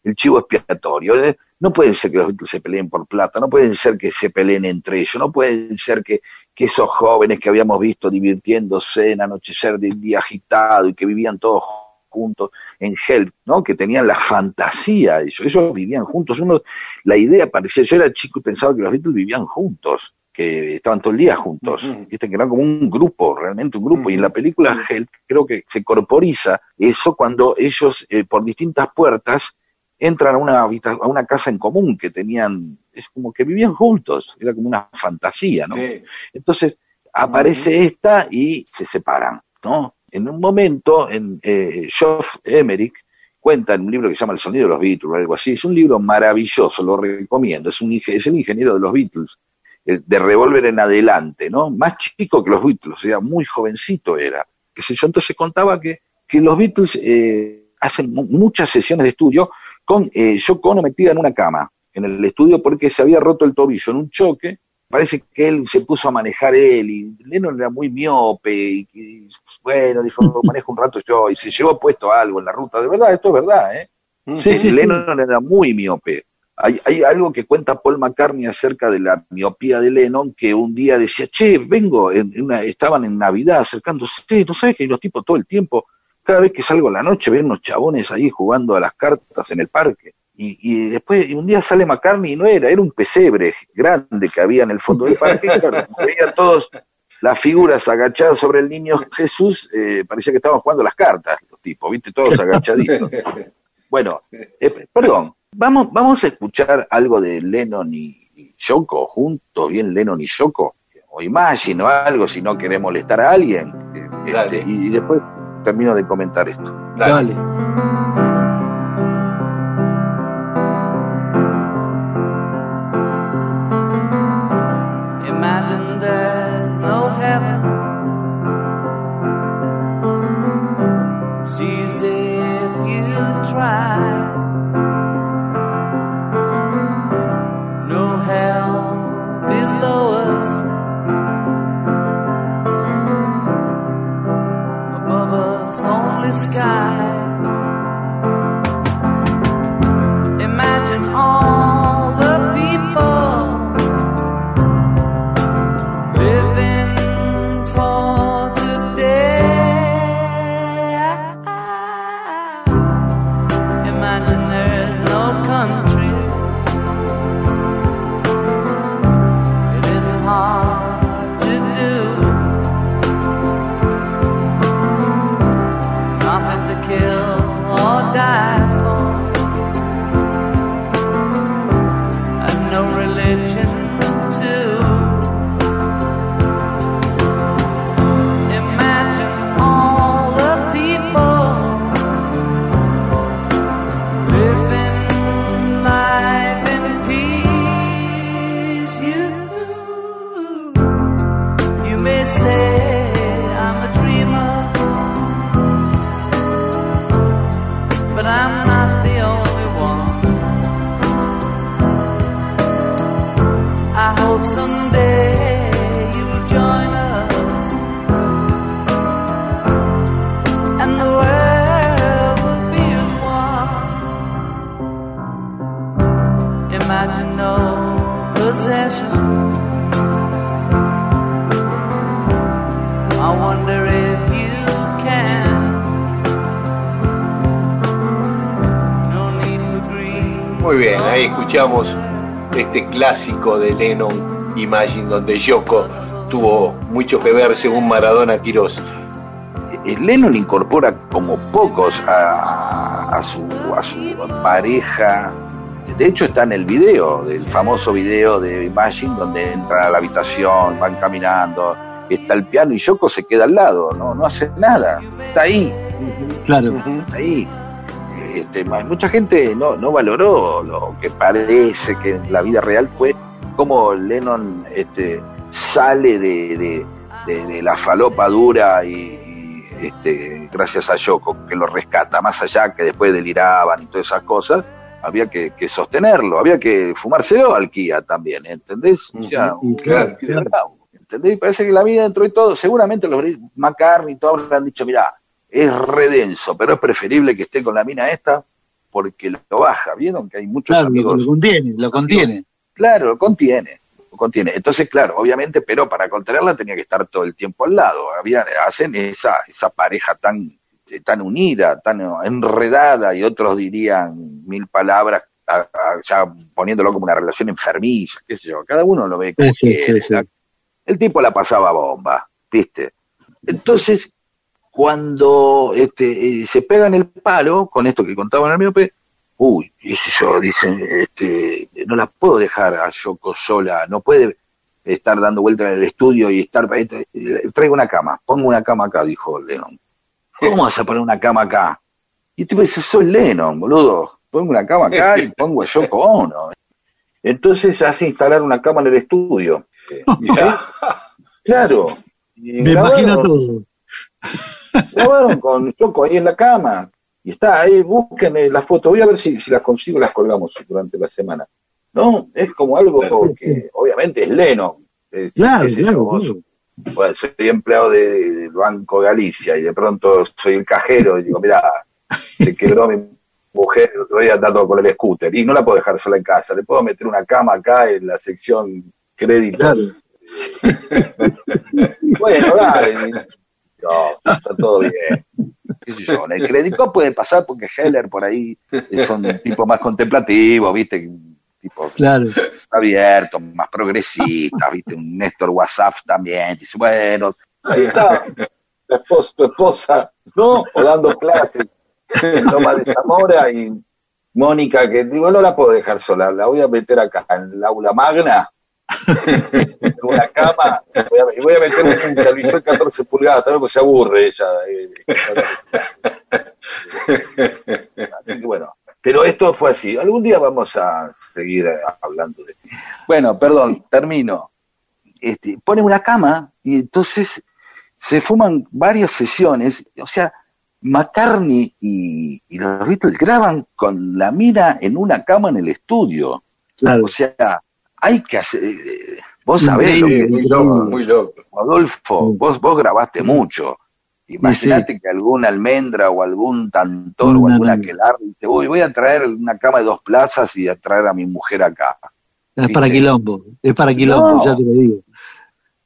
el chivo expiatorio. ¿eh? No puede ser que los Beatles se peleen por plata, no pueden ser que se peleen entre ellos, no pueden ser que, que esos jóvenes que habíamos visto divirtiéndose en anochecer del día agitado y que vivían todos juntos en Help, ¿no? Que tenían la fantasía, ellos, ellos vivían juntos. Uno, la idea parecía, yo era chico y pensaba que los Beatles vivían juntos, que estaban todo el día juntos, Ujú. viste que eran como un grupo, realmente un grupo. Y en la película Help creo que se corporiza eso cuando ellos eh, por distintas puertas entran a una, a una casa en común que tenían, es como que vivían juntos, era como una fantasía, ¿no? Sí. Entonces aparece esta y se separan, ¿no? En un momento, en eh, Geoff Emerick cuenta en un libro que se llama El sonido de los Beatles o algo así, es un libro maravilloso, lo recomiendo, es, un, es el ingeniero de los Beatles, de Revolver en adelante, ¿no? Más chico que los Beatles, o sea, muy jovencito era, qué sé yo, entonces contaba que, que los Beatles eh, hacen mu- muchas sesiones de estudio con eh, Yoko Ono metida en una cama, en el estudio porque se había roto el tobillo en un choque, parece que él se puso a manejar él y Lennon era muy miope y, y, bueno, dijo, manejo un rato yo y se llevó puesto algo en la ruta, de verdad, esto es verdad, ¿eh? Sí, Eh, sí, sí. Lennon era muy miope. Hay, hay algo que cuenta Paul McCartney acerca de la miopía de Lennon, que un día decía, che, vengo, en, en una, estaban en Navidad acercándose, ¿no sabes que los tipos todo el tiempo, cada vez que salgo a la noche, ven unos chabones ahí jugando a las cartas en el parque? Y, y después, y un día sale McCartney y no era, era un pesebre grande que había en el fondo del parque, claro, veían todos las figuras agachadas sobre el niño Jesús, eh, parecía que estaban jugando las cartas, los tipos, viste, todos agachaditos. Bueno, eh, perdón, vamos, vamos a escuchar algo de Lennon y, Yoko juntos, bien Lennon y Yoko, o Imagine o algo, si no querés molestar a alguien. eh, este, y después termino de comentar esto. Dale. Dale. Imagine there's no heaven. Sees if you try. sky. kill or die. Escuchamos este clásico de Lennon, Imagine, donde Yoko tuvo mucho que ver según Maradona Quirós. Eh, Lennon incorpora como pocos a, a su, a su pareja. De hecho está en el video, del famoso video de Imagine, donde entran a la habitación, van caminando, está el piano y Yoko se queda al lado, no, no hace nada, está ahí, Claro. está ahí. Este, mucha gente no, no valoró lo que parece que en la vida real fue cómo Lennon este, sale de, de- de- de la falopa dura y, este, gracias a Yoko que lo rescata, más allá que después deliraban y todas esas cosas, había que, que sostenerlo, había que fumárselo al Kia también, ¿entendés? O sea, claro, claro. ¿Entendés? Parece que la vida dentro de todo, seguramente los McCartney y todos habrán dicho, mira, es redenso, pero es preferible que esté con la mina esta porque lo baja. ¿Vieron que hay muchos Claro, amigos? lo contiene, lo contiene. Claro, lo contiene, lo contiene. Entonces, claro, obviamente, pero para contenerla tenía que estar todo el tiempo al lado. Había, hacen esa, esa pareja tan, eh, tan unida, tan enredada, y otros dirían mil palabras, a- a- ya poniéndolo como una relación enfermiza, qué sé yo. Cada uno lo ve como Sí, sí, El tipo la pasaba bomba, ¿viste? Entonces, cuando este, eh, se pegan el palo, con esto que contaban en el miope, uy, y yo, dicen, este, no la puedo dejar a Yoko sola, no puede estar dando vueltas en el estudio y estar, este, traigo una cama, pongo una cama acá, dijo Lennon. ¿Cómo vas a poner una cama acá? Y tú dices, soy Lennon, boludo, pongo una cama acá y pongo a Yoko Ono. Entonces hace instalar una cama en el estudio. Mirá. Claro. Me imagino todo. Grabaron con Choco ahí en la cama. Y está ahí, busquen eh, la foto. Voy a ver si, si las consigo las colgamos durante la semana. No, es como algo que obviamente es Leno. Es, Claro, claro, bueno, soy empleado de- de- del Banco Galicia y de pronto soy el cajero y digo, mira, se quebró mi mujer el otro día andando con el scooter y no la puedo dejar sola en casa. Le puedo meter una cama acá en la sección crédito. Claro. Bueno, dale. No, está todo bien. ¿Qué sé yo? En el crédito puede pasar porque Heller por ahí son tipos más contemplativos, ¿viste? Tipo Claro. abiertos, más progresistas, ¿viste? Un Néstor WhatsApp también. Dice, bueno, ahí está. Tu esposa, tu esposa, ¿no? O dando clases. Toma de Zamora y Mónica, que digo, no la puedo dejar sola, la voy a meter acá en el aula magna una cama y voy a meter un televisor 14 pulgadas también porque se aburre ella. eh. Así que bueno, pero esto fue así. Algún día vamos a seguir eh, hablando de Bueno, perdón, termino. Este, ponen una cama y entonces se fuman varias sesiones, o sea, McCartney y, y los Beatles graban con la mira en una cama en el estudio. Claro. O sea, hay que hacer. eh, Vos sabés lo Sí, que muy loco, muy loco. Rodolfo, Sí. vos, vos grabaste mucho. Imagínate que algún almendra o algún tantor o alguna no. aquelarre te voy, voy a traer una cama de dos plazas y a traer a mi mujer acá. Es para quilombo. Es para quilombo, No. ya te lo digo.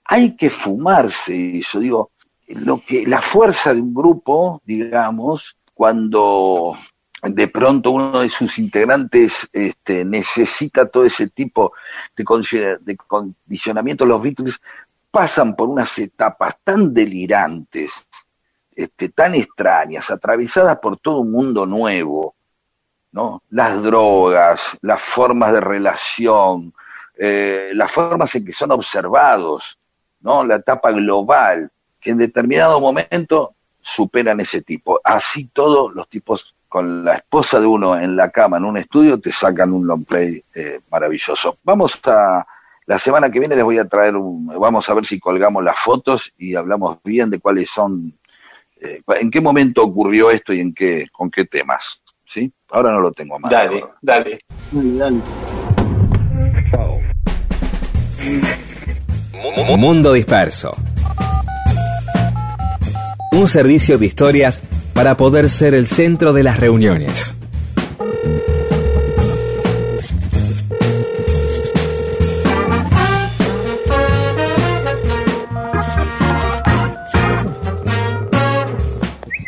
Hay que fumarse eso, digo, lo que la fuerza de un grupo, digamos, cuando de pronto uno de sus integrantes este, necesita todo ese tipo de, condici- de condicionamiento, los Beatles pasan por unas etapas tan delirantes, este, tan extrañas, atravesadas por todo un mundo nuevo, ¿no? Las drogas, las formas de relación, eh, las formas en que son observados, ¿no? La etapa global, que en determinado momento superan ese tipo. Así todos los tipos con la esposa de uno en la cama, en un estudio, te sacan un long play eh, maravilloso. Vamos a, la semana que viene les voy a traer, un, vamos a ver si colgamos las fotos y hablamos bien de cuáles son, eh, en qué momento ocurrió esto y en qué, con qué temas. ¿Sí? Ahora no lo tengo más. Dale, dale. Dale, dale. Mundo Disperso. Un servicio de historias para poder ser el centro de las reuniones.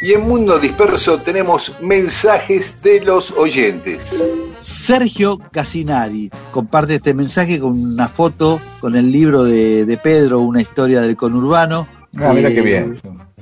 Y en Mundo Disperso tenemos mensajes de los oyentes. Sergio Casinari comparte este mensaje con una foto con el libro de, de Pedro, una historia del conurbano. Ah, mira Eh, qué bien.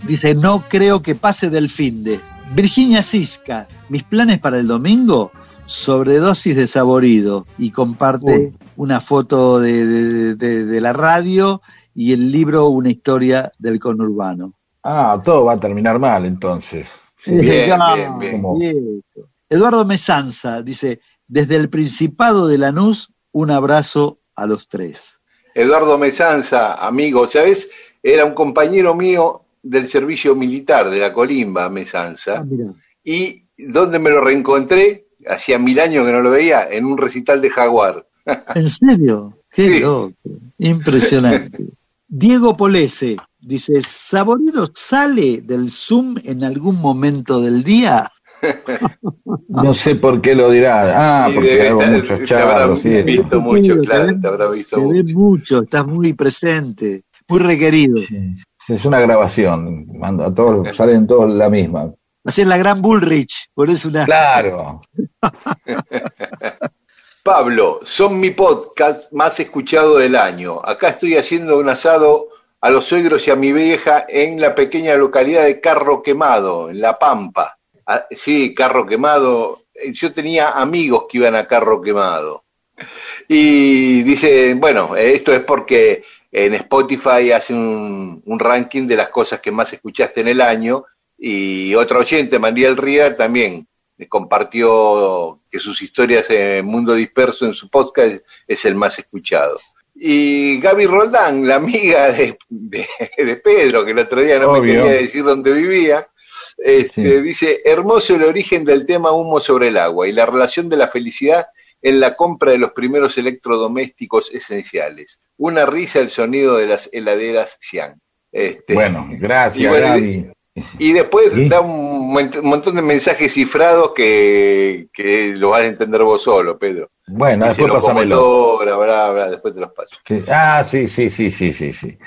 Dice, no creo que pase del fin de. Virginia Cisca, mis planes para el domingo, sobredosis de saborido. Y comparte Uy. una foto de, de- de- de la radio y el libro Una historia del conurbano. Ah, todo va a terminar mal entonces. Sí, Bien, bien, bien. Viejo. Eduardo Mesanza dice, desde el Principado de Lanús, un abrazo a los tres. Eduardo Mesanza, amigo, ¿sabes? Era un compañero mío del servicio militar de la Colimba, Mesanza. mira. Y donde me lo reencontré, hacía mil años que no lo veía, en un recital de Jaguar. ¿En serio? Qué Sí. loco. Impresionante. Diego Polese dice, ¿Saborido sale del Zoom en algún momento del día? No sé por qué lo dirá. Ah, porque hago muchos te habrá charlos. y esto. visto mucho, Te claro, te habrá visto Te ve mucho. mucho, estás muy presente, muy requerido. Sí, Es una grabación. Mando a todos, salen todos la misma. Hacer la gran Bullrich, por eso una... Claro. Pablo, son mi podcast más escuchado del año. Acá estoy haciendo un asado a los suegros y a mi vieja en la pequeña localidad de Carro Quemado, en La Pampa. Ah, sí, Carro Quemado. Eh, Yo tenía amigos que iban a Carro Quemado. Y dice, bueno, eh, esto es porque en Spotify hace un, un ranking de las cosas que más escuchaste en el año y otro oyente, María Ría, también compartió que sus historias en Mundo Disperso en su podcast es el más escuchado. Y Gaby Roldán, la amiga de, de- de Pedro, que el otro día no me quería decir dónde vivía, este, Sí. dice, hermoso el origen del tema humo sobre el agua y la relación de la felicidad en la compra de los primeros electrodomésticos esenciales. Una risa el sonido de las heladeras Xiang. Este, Bueno, gracias, Y bueno, Gaby. y después Sí. da un, mont- un montón de mensajes cifrados que, que lo vas a entender vos solo, Pedro. Bueno, después pásamelo. locomotora, bla, bla, después te los paso. Sí. Ah, sí, sí, sí, sí, sí, sí.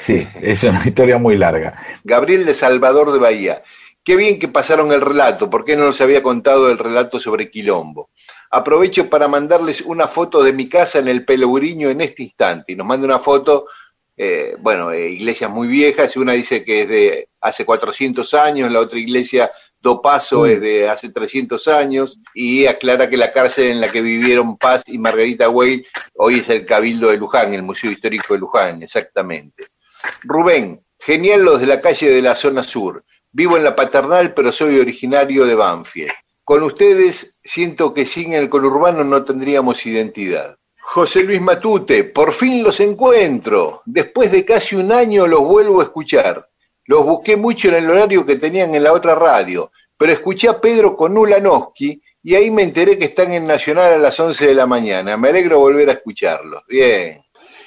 Sí, es una historia muy larga. Gabriel de Salvador de Bahía. Qué bien que pasaron el relato, ¿por qué no nos había contado el relato sobre Quilombo? Aprovecho para mandarles una foto de mi casa en el Pelugriño en este instante. Y nos manda una foto, eh, bueno, eh, iglesias muy viejas, y una dice que es de hace 400 años, la otra iglesia Do Paso es de hace 300 años, y aclara que la cárcel en la que vivieron Paz y Margarita Weil hoy es el Cabildo de Luján, el Museo Histórico de Luján, exactamente. Rubén, genial los de la calle de la zona sur. Vivo en la paternal, pero soy originario de Banfield. Con ustedes siento que sin el conurbano no tendríamos identidad. José Luis Matute, por fin los encuentro. Después de casi un año los vuelvo a escuchar. Los busqué mucho en el horario que tenían en la otra radio, pero escuché a Pedro con Ulanowski y ahí me enteré que están en Nacional a las 11 de la mañana. Me alegro volver a escucharlos. Bien.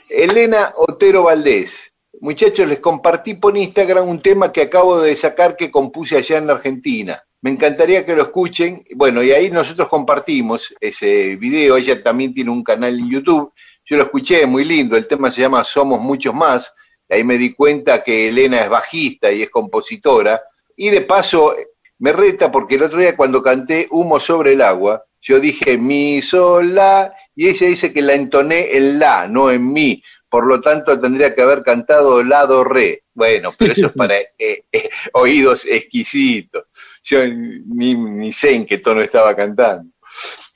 Elena Otero Valdés. Muchachos, les compartí por Instagram un tema que acabo de sacar que compuse allá en Argentina. Me encantaría que lo escuchen. Bueno, y ahí nosotros compartimos ese video. Ella también tiene un canal en YouTube. Yo lo escuché, muy lindo. El tema se llama Somos Muchos Más. Ahí me di cuenta que Elena es bajista y es compositora. Y de paso, me reta porque el otro día cuando canté Humo sobre el agua, yo dije mi, sol, la, y ella dice que la entoné en la, no en mi. Por lo tanto, tendría que haber cantado la, do, re. Bueno, pero eso es para eh, eh, oídos exquisitos. Yo ni, ni sé en qué tono estaba cantando.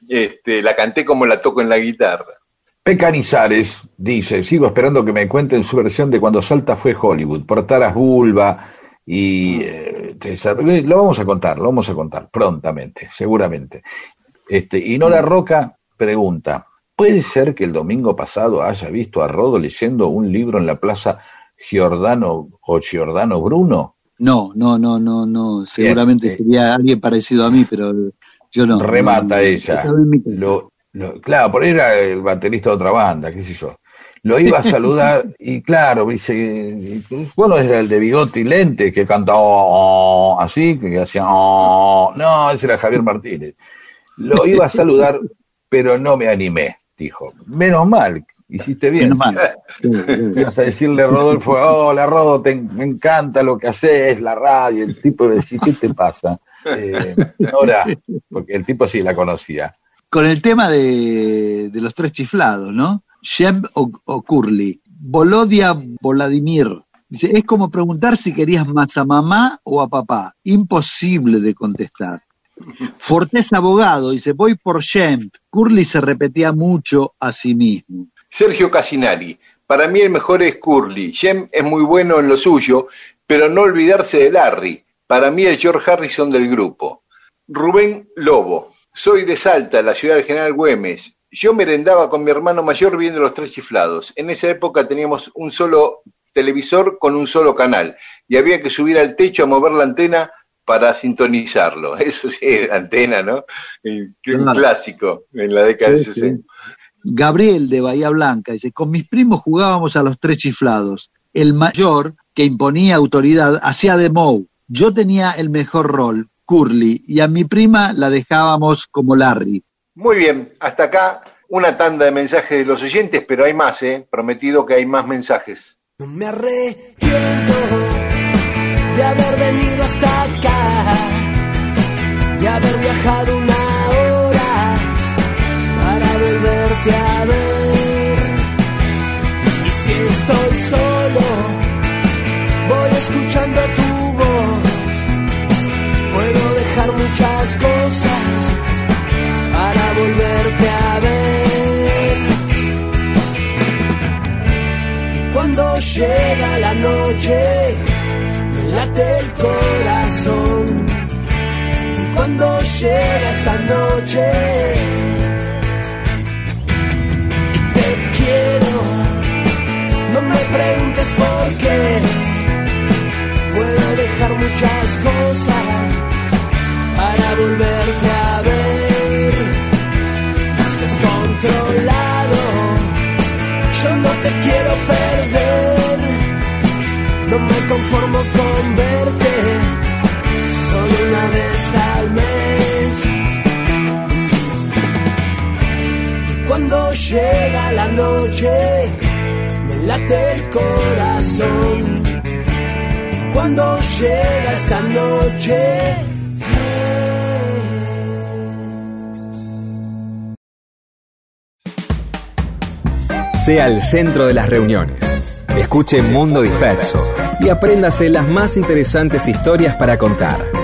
Este, la canté como la toco en la guitarra. Pecanizares dice, sigo esperando que me cuenten su versión de cuando Salta fue Hollywood, por Taras Bulba y eh. Eh, lo vamos a contar, lo vamos a contar prontamente, seguramente. Este, y Nora Roca pregunta, ¿puede ser que el domingo pasado haya visto a Rodo leyendo un libro en la plaza Giordano o Giordano Bruno? No, no, no, no, no. Seguramente eh. sería alguien parecido a mí, pero yo no. Remata no, ella. Lo, lo- claro, por ahí era el baterista de otra banda, qué sé yo. lo iba a saludar y claro, dice, bueno, era el de bigote y lente que cantaba "Oh", así, que hacía, "Oh". no, ese era Javier Martínez. Lo iba a saludar, pero no me animé, dijo. Menos mal, hiciste bien. Ibas a decirle a Rodolfo, hola Rodo, te- me encanta lo que haces, la radio, el tipo de decir, ¿qué te pasa? Eh, ahora, porque el tipo sí la conocía. Con el tema de, de los tres chiflados, ¿no? Shem o, o Curly. Volodia Vladimir. Dice, es como preguntar si querías más a mamá o a papá. Imposible de contestar. Fortés Abogado dice, voy por Shem. Curly se repetía mucho a sí mismo. Sergio Casinari, para mí el mejor es Curly. Jem es muy bueno en lo suyo, pero no olvidarse de Larry. Para mí es George Harrison del grupo. Rubén Lobo, soy de Salta, la ciudad del General Güemes. Yo merendaba con mi hermano mayor viendo los tres chiflados. En esa época teníamos un solo televisor con un solo canal y había que subir al techo a mover la antena para sintonizarlo. Eso sí, antena, ¿no? Un Claro. clásico en la década de Sí, sí. 60. Gabriel de Bahía Blanca dice, con mis primos jugábamos a los tres chiflados. El mayor, que imponía autoridad, hacía de Moe. Yo tenía el mejor rol, Curly, y a mi prima la dejábamos como Larry. Muy bien, hasta acá una tanda de mensajes de los oyentes, pero hay más, ¿eh? Prometido que hay más mensajes. No me arrepiento de haber venido hasta acá, de haber viajado una volverte a ver. Y si estoy solo, voy escuchando tu voz. Puedo dejar muchas cosas para volverte a ver. Cuando llega la noche, me late el corazón. Y cuando llega esa noche, preguntes por qué. Puedo dejar muchas cosas para volverte a ver. Descontrolado yo no te quiero perder, no me conformo con verte solo una vez al mes. Y cuando llega la noche, late el corazón. Cuando llega esta noche, Sea el centro de las reuniones. Escuche Mundo Disperso y apréndase las más interesantes historias para contar.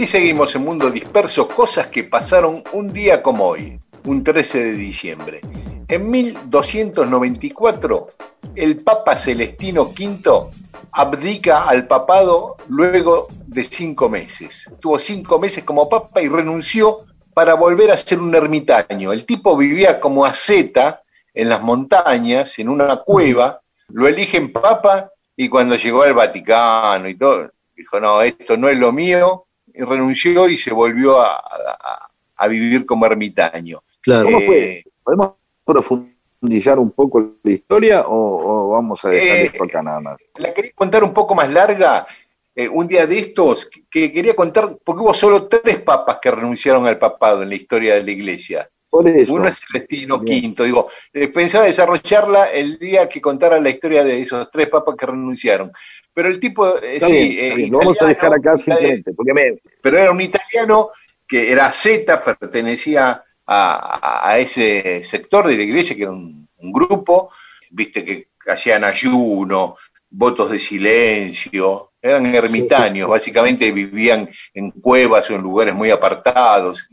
Y seguimos en Mundo Disperso, cosas que pasaron un día como hoy, un 13 de diciembre. En 1294, el Papa Celestino V abdica al papado luego de cinco meses. Tuvo cinco meses como papa y renunció para volver a ser un ermitaño. El tipo vivía como asceta en las montañas, en una cueva, lo eligen papa y cuando llegó al Vaticano y todo, dijo, no, esto no es lo mío, renunció y se volvió a, a- a vivir como ermitaño. Claro. ¿Cómo Eh, fue? ¿Podemos profundizar un poco la historia o, o vamos a dejar Eh, esto acá nada más? La quería contar un poco más larga, eh, un día de estos, que quería contar, porque hubo solo tres papas que renunciaron al papado en la historia de la iglesia. Por eso. Uno es Celestino. V, digo, eh, pensaba desarrollarla el día que contara la historia de esos tres papas que renunciaron. Pero el tipo, eh, Está sí, bien, eh, bien, lo vamos a dejar acá simplemente, porque me, pero era un italiano que era Z, pertenecía a, a ese sector de la iglesia, que era un, un grupo, viste que hacían ayuno, votos de silencio, eran ermitaños, básicamente vivían en cuevas o en lugares muy apartados,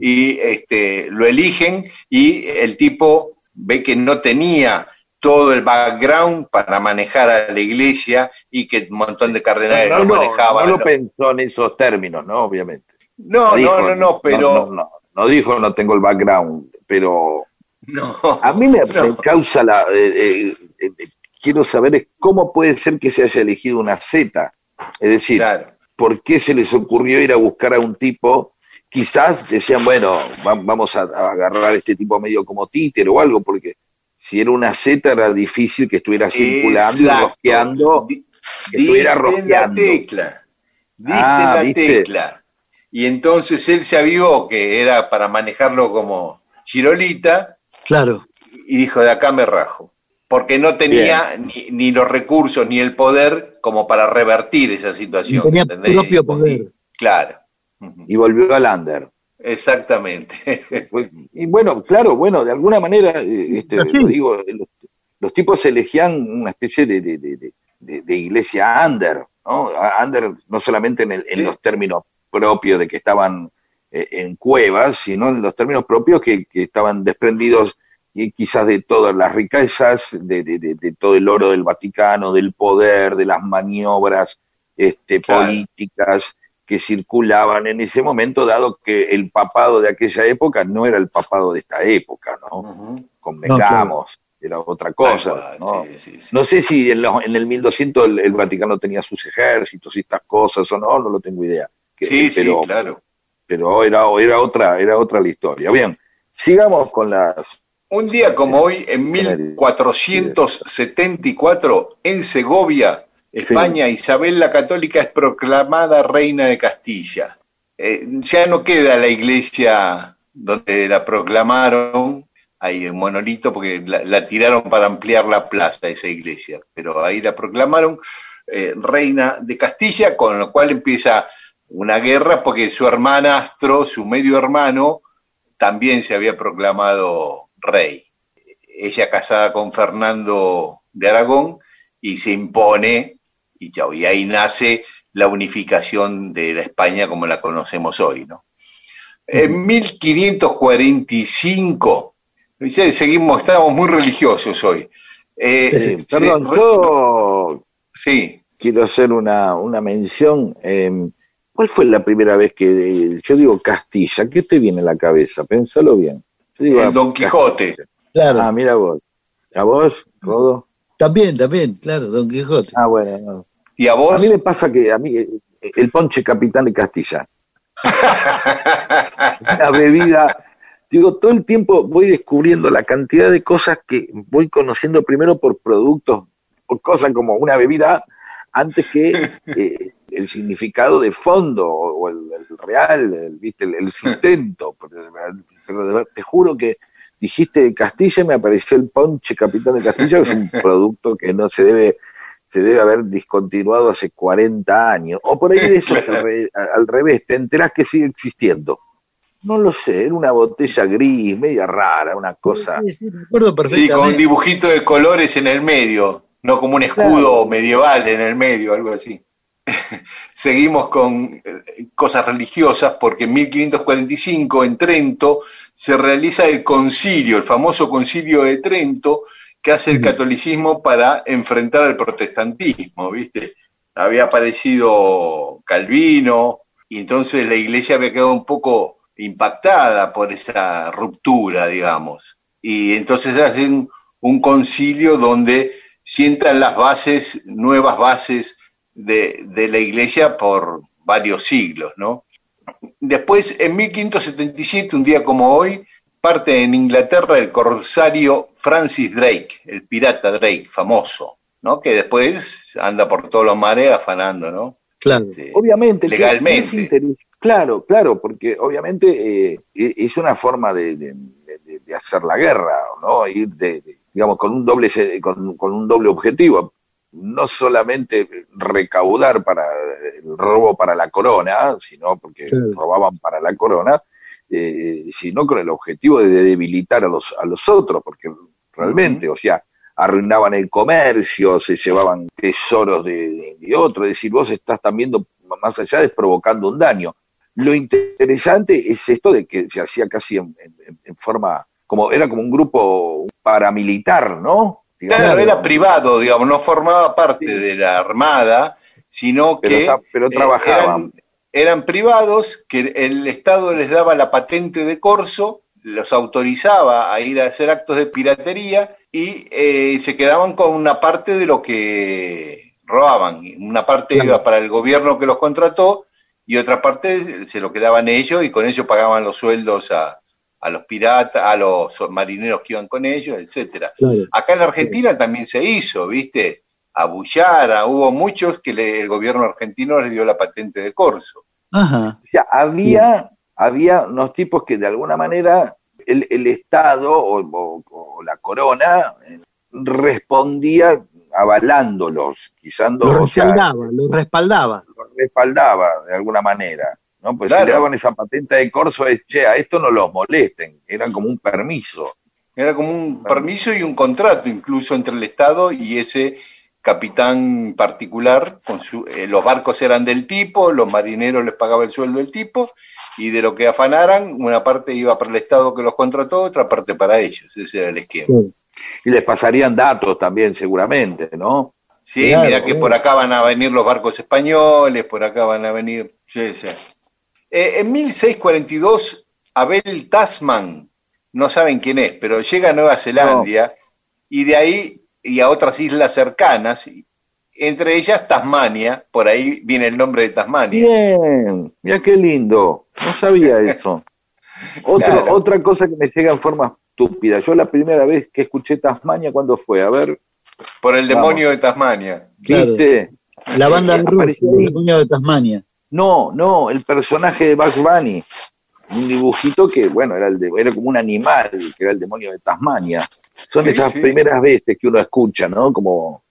y este, lo eligen y el tipo ve que no tenía todo el background para manejar a la iglesia y que un montón de cardenales no, lo manejaban. no lo lo- pensó en esos términos, ¿no? Obviamente. no, dijo, no, no, no, pero No, no, dijo no tengo el background, pero no. a mí me causa la... eh, eh, eh, quiero saber es cómo puede ser que se haya elegido una Z. Es decir, Claro. por qué se les ocurrió ir a buscar a un tipo, quizás decían, bueno, va- vamos a, agarrar este tipo medio como títer o algo, porque si era una Z era difícil que estuviera circulando y Exacto. rosqueando, que estuviera diste la rosqueando. tecla. Diste Ah, la ¿viste? tecla. Y entonces él se avivó que era para manejarlo como chirolita Claro. y dijo, de acá me rajo. Porque no tenía ni, ni los recursos ni el poder como para revertir esa situación. Tenía ¿entendés? propio poder. Claro. Y volvió al under. Exactamente. Pues, y bueno, claro, bueno, de alguna manera, eh, este, sí. lo digo, los, los tipos elegían una especie de, de, de, de- iglesia under, ¿no? A- Under no solamente en, el- en Sí. los términos propios de que estaban eh, en cuevas, sino en los términos propios que, que estaban desprendidos y quizás de todas las riquezas, de, de- de- de todo el oro del Vaticano, del poder, de las maniobras este, Claro. políticas que circulaban en ese momento, dado que el papado de aquella época no era el papado de esta época, ¿no? Ujú. Convengamos, era otra cosa, ¿no? cual, sí, sí, sí. No sé si en el 1200 el, el Vaticano tenía sus ejércitos y estas cosas o no, no lo tengo idea. Que- Sí, pero, sí, claro. pero era, era otra, era otra la historia. Bien, sigamos con las Un día como hoy, en 1474, en Segovia, España, Isabel la Católica es proclamada reina de Castilla. Eh, ya no queda la iglesia donde la proclamaron, hay un monolito porque la, la tiraron para ampliar la plaza, esa iglesia, pero ahí la proclamaron eh, reina de Castilla, con lo cual empieza una guerra porque su hermanastro, su medio hermano, también se había proclamado rey. Ella casada con Fernando de Aragón y se impone y, chao, y ahí nace la unificación de la España como la conocemos hoy, ¿no? En 1545, dice, seguimos, estamos muy religiosos hoy. Eh, se- perdón, re- yo sí, quiero hacer una, una mención. eh, ¿Cuál fue la primera vez que eh, yo digo Castilla? ¿Qué te viene a la cabeza? Pénsalo bien. Yo digo, el Don Quijote. Claro. Ah, mira vos. ¿A vos, Rodo? También, también, claro, Don Quijote. Ah, bueno. no. ¿Y a A vos? mí me pasa que a mí eh, el ponche capitán de Castilla, una bebida, digo, todo el tiempo voy descubriendo la cantidad de cosas que voy conociendo primero por productos, por cosas como una bebida, antes que eh, el significado de fondo o el, el real, el, ¿viste? el, el sustento. Pero, te juro que dijiste Castilla y me apareció el ponche capitán de Castilla, que es un producto que no se debe se debe haber discontinuado hace 40 años. O por ahí de eso es al, re- al revés, te enterás que sigue existiendo. No lo sé, era una botella gris, media rara, una cosa. Sí, sí, me acuerdo Sí, con un dibujito de colores en el medio, no como un escudo medieval en el medio, algo así. Seguimos con eh, cosas religiosas porque en 1545 en Trento se realiza el concilio, el famoso concilio de Trento que hace el catolicismo para enfrentar al protestantismo, ¿viste? Había aparecido Calvino y entonces la iglesia había quedado un poco impactada por esa ruptura, digamos. Y entonces hacen un concilio donde sientan las bases, nuevas bases de, de la iglesia por varios siglos, ¿no? Después, en 1577, un día como hoy, parte en Inglaterra el corsario Francis Drake, el pirata Drake, famoso, ¿no? Que después anda por todos los mares afanando, ¿no? Claro. Este, Obviamente, legalmente. claro, claro, porque obviamente eh, e- es una forma de, de- de- de hacer la guerra, ¿no? Ir de, de- digamos, con un doble se- con, con un doble objetivo, no solamente recaudar para el robo para la corona, sino porque robaban para la corona, eh, sino con el objetivo de debilitar a los a los otros, porque realmente, o sea, arruinaban el comercio, se llevaban tesoros de, de otro, es decir, vos estás también, más allá de provocando un daño. Lo interesante es esto de que se hacía casi en, en- en forma, como era como un grupo paramilitar, ¿no? Digamos, Claro, era privado, digamos, no formaba parte Sí. de la armada, sino pero, que pero eh, trabajaban. eran, eran privados, que el Estado les daba la patente de corso, los autorizaba a ir a hacer actos de piratería y eh, se quedaban con una parte de lo que robaban. Una parte Claro. iba para el gobierno que los contrató y otra parte se lo quedaban ellos y con ello pagaban los sueldos a, a los piratas, a los marineros que iban con ellos, etcétera. Claro. Acá en la Argentina también se hizo, ¿viste? A Bullara, hubo muchos que le- el gobierno argentino les dio la patente de corso. Ajá. O sea, había, había unos tipos que de alguna manera el, el Estado o, o- o la corona eh, respondía avalándolos, quizás Lo o sea, respaldaba, lo respaldaba. los respaldaba de alguna manera. ¿no? Pues si le daban esa patente de corso, es, che, a esto no los molesten, eran como un permiso. Era como un permiso y un contrato incluso entre el Estado y ese capitán particular. Con su, eh, los barcos eran del tipo, los marineros les pagaba el sueldo del tipo y de lo que afanaran, una parte iba para el Estado que los contrató, otra parte para ellos. Ese era el esquema. Y les pasarían datos también, seguramente, ¿no? Sí, Claro, mira que por acá van a venir los barcos españoles, por acá van a venir. Sí, sí. Eh, en 1642, Abel Tasman, no saben quién es, pero llega a Nueva Zelanda y de ahí y a otras islas cercanas, y- entre ellas Tasmania, por ahí viene el nombre de Tasmania. Bien, mira qué lindo, no sabía eso. Otro- Claro. Otra cosa que me llega en forma estúpida, yo la primera vez que escuché Tasmania, ¿cuándo fue? A ver, Por el demonio de Tasmania. Claro. ¿viste? La banda ahí. el demonio de Tasmania. No, no, el personaje de Bugs Bunny, un dibujito que, bueno, era, el de- era como un animal, que era el demonio de Tasmania. Son Sí, esas sí. primeras veces que uno escucha, ¿no? Como,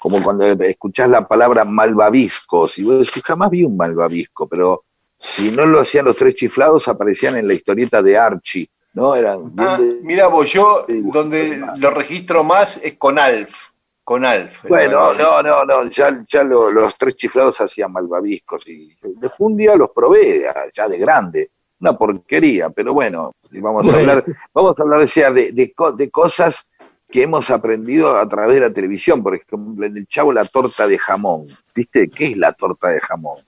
como cuando escuchás la palabra malvaviscos, y vos decís, jamás vi un malvavisco, pero si no lo hacían los tres chiflados, aparecían en la historieta de Archie, ¿no? Eran Ah, de- mira vos, yo donde lo registro más es con Alf. Con Alf. Bueno, no, no, no, ya, ya lo- los tres chiflados hacían malvaviscos y después un día los probé, ya de grande, una porquería, pero bueno, y vamos a hablar, vamos a hablar o sea, de, de, co- de cosas que hemos aprendido a través de la televisión, por ejemplo, en el chavo la torta de jamón, ¿viste? ¿Qué es la torta de jamón?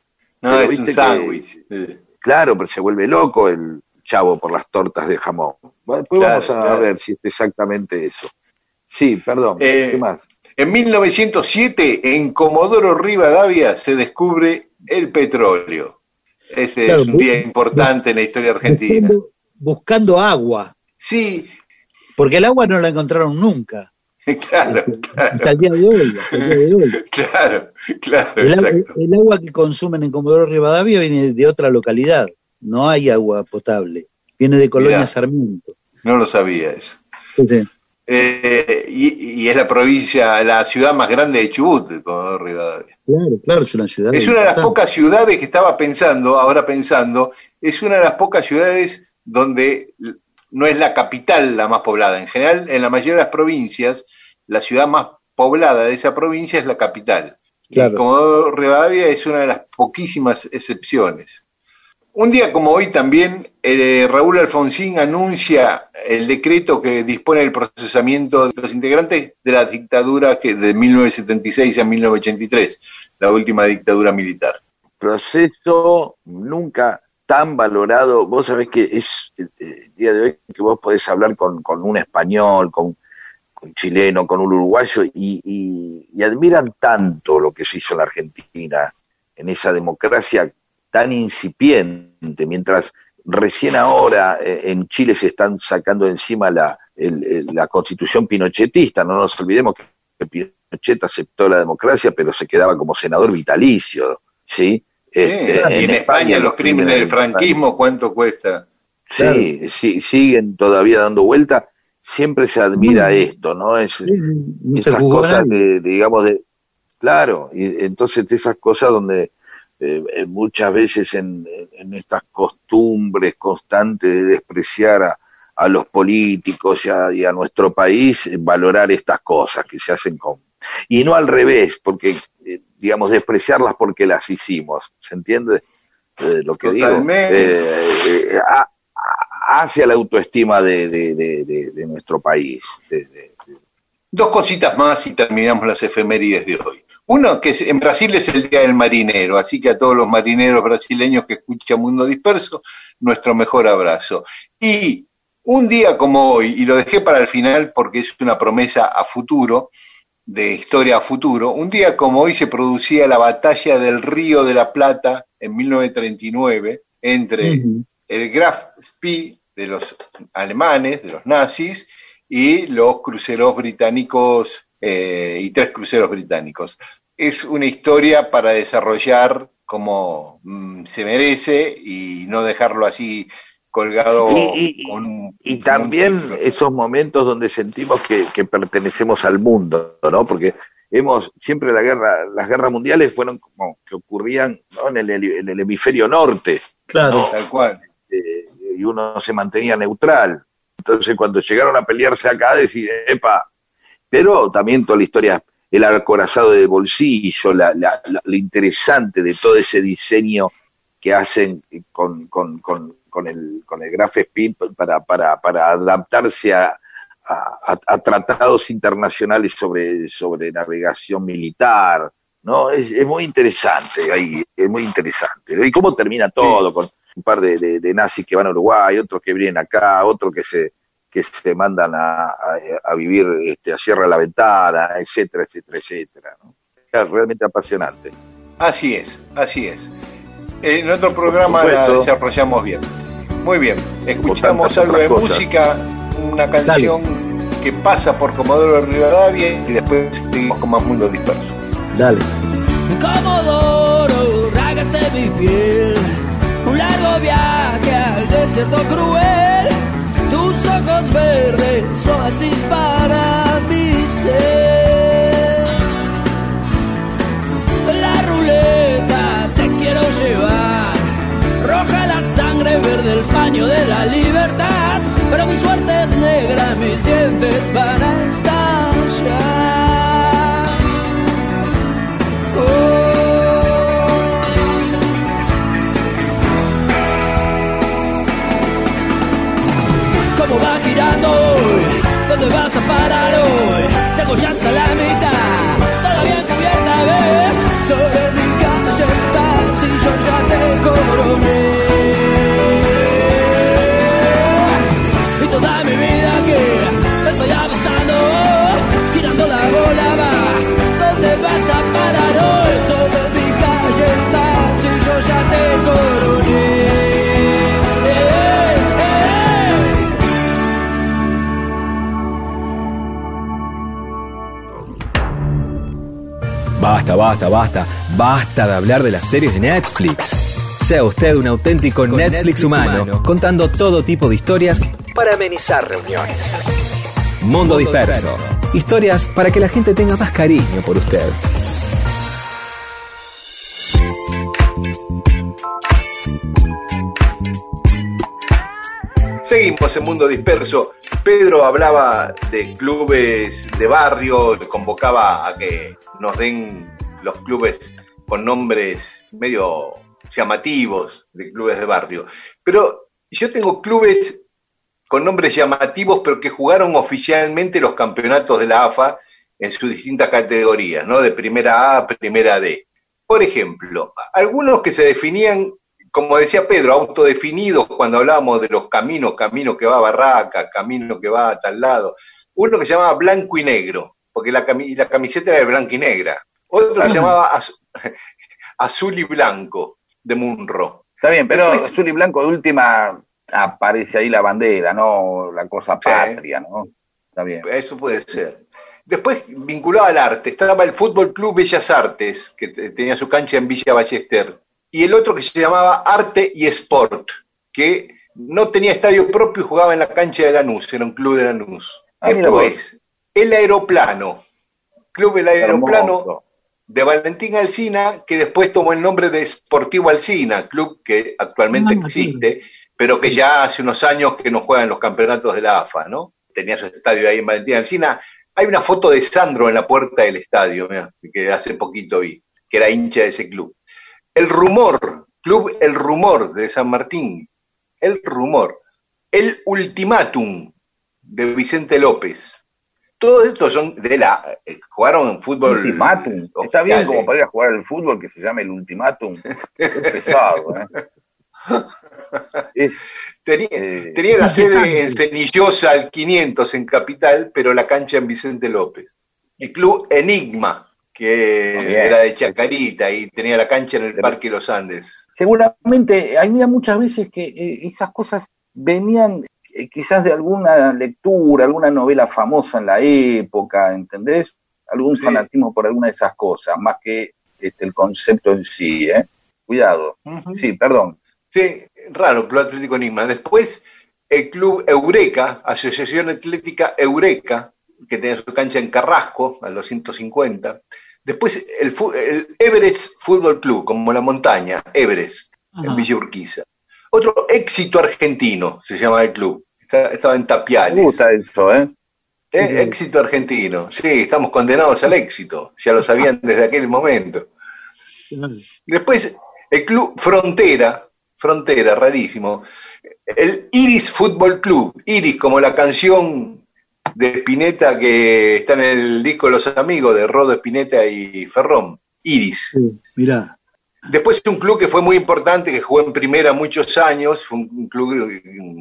No, Pero es viste un que- sándwich. Sí. Claro, pero se vuelve loco el chavo por las tortas de jamón. Después Claro, vamos a claro. ver si es exactamente eso. Sí, perdón, Eh, ¿qué más? En 1907, en Comodoro Rivadavia, se descubre el petróleo. Ese Claro, es un día importante en la historia argentina. Buscando, buscando agua, Sí, porque el agua no la encontraron nunca. claro, Hasta claro, el día de hoy. hasta el día de hoy. claro, claro, El, agua- exacto. el agua que consumen en Comodoro Rivadavia viene de otra localidad. No hay agua potable. Viene de Colonia Mirá. Sarmiento. No lo sabía eso. Sí. Eh, y, y es la provincia, la ciudad más grande de Chubut, Comodoro Rivadavia. Claro, claro, es una ciudad. Es una de las pocas ciudades que estaba pensando, ahora pensando, es una de las pocas ciudades donde no es la capital la más poblada. En general, en la mayoría de las provincias, la ciudad más poblada de esa provincia es la capital. Claro. Y Comodoro Rivadavia es una de las poquísimas excepciones. Un día como hoy también, eh, Raúl Alfonsín anuncia el decreto que dispone el procesamiento de los integrantes de la dictadura que de 1976 a 1983, la última dictadura militar. proceso nunca tan valorado. Vos sabés que es eh, el día de hoy que vos podés hablar con, un español, con, un chileno, con un uruguayo y, admiran tanto lo que se hizo en la Argentina, en esa democracia tan incipiente, mientras recién ahora eh, en Chile se están sacando encima la, el- la constitución pinochetista. No nos olvidemos que Pinochet aceptó la democracia, pero se quedaba como senador vitalicio, ¿sí? Este, y en, España los crímenes del franquismo, ¿cuánto cuesta? Sí, sí, siguen todavía dando vuelta. Siempre se admira esto, ¿no? Es, Sí, no se esas cosas de, digamos, de. Claro, y entonces de esas cosas donde eh, eh, muchas veces en, en estas costumbres constantes de despreciar a, a los políticos y a, y a nuestro país, valorar estas cosas que se hacen con. Y no al revés, porque, eh, digamos, despreciarlas porque las hicimos. ¿Se entiende eh, lo que Totalmente. digo? Eh, a- a- hacia la autoestima de, de, de, nuestro país. Dos cositas más y terminamos las efemérides de hoy. Uno, que en Brasil es el Día del Marinero, así que a todos los marineros brasileños que escuchan Mundo Disperso, nuestro mejor abrazo. Y un día como hoy, y lo dejé para el final porque es una promesa a futuro, de historia a futuro, un día como hoy se producía la batalla del Río de la Plata en 1939 entre el Graf Spee de los alemanes, de los nazis, y los cruceros británicos eh, y tres cruceros británicos. Es una historia para desarrollar como mm, se merece y no dejarlo así colgado Y- y- con un- Y un también esos momentos donde sentimos que, que pertenecemos al mundo, ¿no? Porque hemos, siempre la guerra, las guerras mundiales fueron como que ocurrían ¿no? en, el, en el hemisferio norte, Claro. Tal cual. eh, y uno se mantenía neutral. Entonces cuando llegaron a pelearse acá, decir, epa, pero también toda la historia, el acorazado de bolsillo, la, la- la- lo interesante de todo ese diseño que hacen con, con, con, con el, con el Graph Spin para, para, para adaptarse a, a, tratados internacionales sobre, sobre navegación militar, ¿no? Es, es muy interesante ahí, es muy interesante. Y cómo termina todo con un par de, de- de nazis que van a Uruguay, otros que vienen acá, otros que se que se mandan a, a- a vivir este, a Sierra la Ventana, etcétera, etcétera, etcétera. ¿no? Es realmente apasionante. Así es, así es. En otro programa la desarrollamos bien. Muy bien, escuchamos algo de cosas. música, una canción que pasa por Comodoro Rivadavia y después seguimos con más Mundo Disperso. Dale. Comodoro, rágase mi piel. Un largo viaje al desierto cruel. Tus ojos verdes, oasis para mi ser. Sangre, verde el paño de la libertad. Pero mi suerte es negra, Basta, basta, basta. De hablar de las series de Netflix. Sea usted un auténtico Netflix, humano, contando todo tipo de historias para amenizar reuniones. Mundo Disperso. Historias para que la gente tenga más cariño por usted. Seguimos en Mundo Disperso. Pedro hablaba de clubes de barrio, convocaba a que nos den los clubes con nombres medio llamativos de clubes de barrio. Pero yo tengo clubes con nombres llamativos, pero que jugaron oficialmente los campeonatos de la AFA en sus distintas categorías, ¿no? De primera A, primera D. Por ejemplo, algunos que se definían como decía Pedro, autodefinidos cuando hablábamos de los caminos, camino que va a Barraca, camino que va a tal lado. Uno que se llamaba blanco y negro, porque la, cami la camiseta era de blanca y negra. Otro que se llamaba az azul y blanco, de Munro. Está bien, pero Después- azul y blanco de última aparece ahí la bandera, ¿no? La cosa patria, ¿no? Está bien. Eso puede ser. Después, vinculado al arte, estaba el Fútbol Club Bellas Artes, que te- tenía su cancha en Villa Ballester, y el otro que se llamaba Arte y Sport, que no tenía estadio propio y jugaba en la cancha de Lanús, era un club de Lanús. Ah, Después, el Aeroplano, Club El Aeroplano. De Valentín Alsina, que después tomó el nombre de Sportivo Alsina, club que actualmente Ah, existe, pero que ya hace unos años que no juega en los campeonatos de la AFA, ¿no? Tenía su estadio ahí en Valentín Alsina. Hay una foto de Sandro en la puerta del estadio, mirá, que hace poquito vi, que era hincha de ese club. El Rumor, Club El Rumor de San Martín. El Rumor. El Ultimátum de Vicente López. Todos estos son de la. eh, jugaron en fútbol. Ultimátum. Está bien como para ir a jugar al fútbol que se llame el ultimátum. Es pesado, ¿eh? Es, Tenía, eh, tenía la sede en Cenillosa al 500 en Capital, pero la cancha en Vicente López. el club Enigma, que Bien. era de Chacarita y tenía la cancha en el Parque Los Andes. Seguramente, había muchas veces que eh, esas cosas venían eh, quizás de alguna lectura, alguna novela famosa en la época, ¿entendés? Algún Sí. fanatismo por alguna de esas cosas, más que este, el concepto en sí, ¿eh? Cuidado. Sí, perdón. Sí, raro, Club Atlético Enigma. Después, el Club Eureka, Asociación Atlética Eureka, que tenía su cancha en Carrasco, a los 150. Después, el, el Everest Fútbol Club, como la montaña, Everest, en. Villa Urquiza. Otro éxito argentino, se llama el club. Está- estaba en Me Tapiales. gusta eso, ¿eh? Eh, Éxito argentino. Sí, estamos condenados al éxito. Ya lo sabían desde aquel momento. Después, el club Frontera, Frontera, rarísimo. El Iris Fútbol Club, Iris como la canción de Spinetta que está en el disco Los Amigos de Rodo Spinetta y Ferrón, Iris. Sí, mirá. Después un club que fue muy importante, que jugó en primera muchos años, fue un, club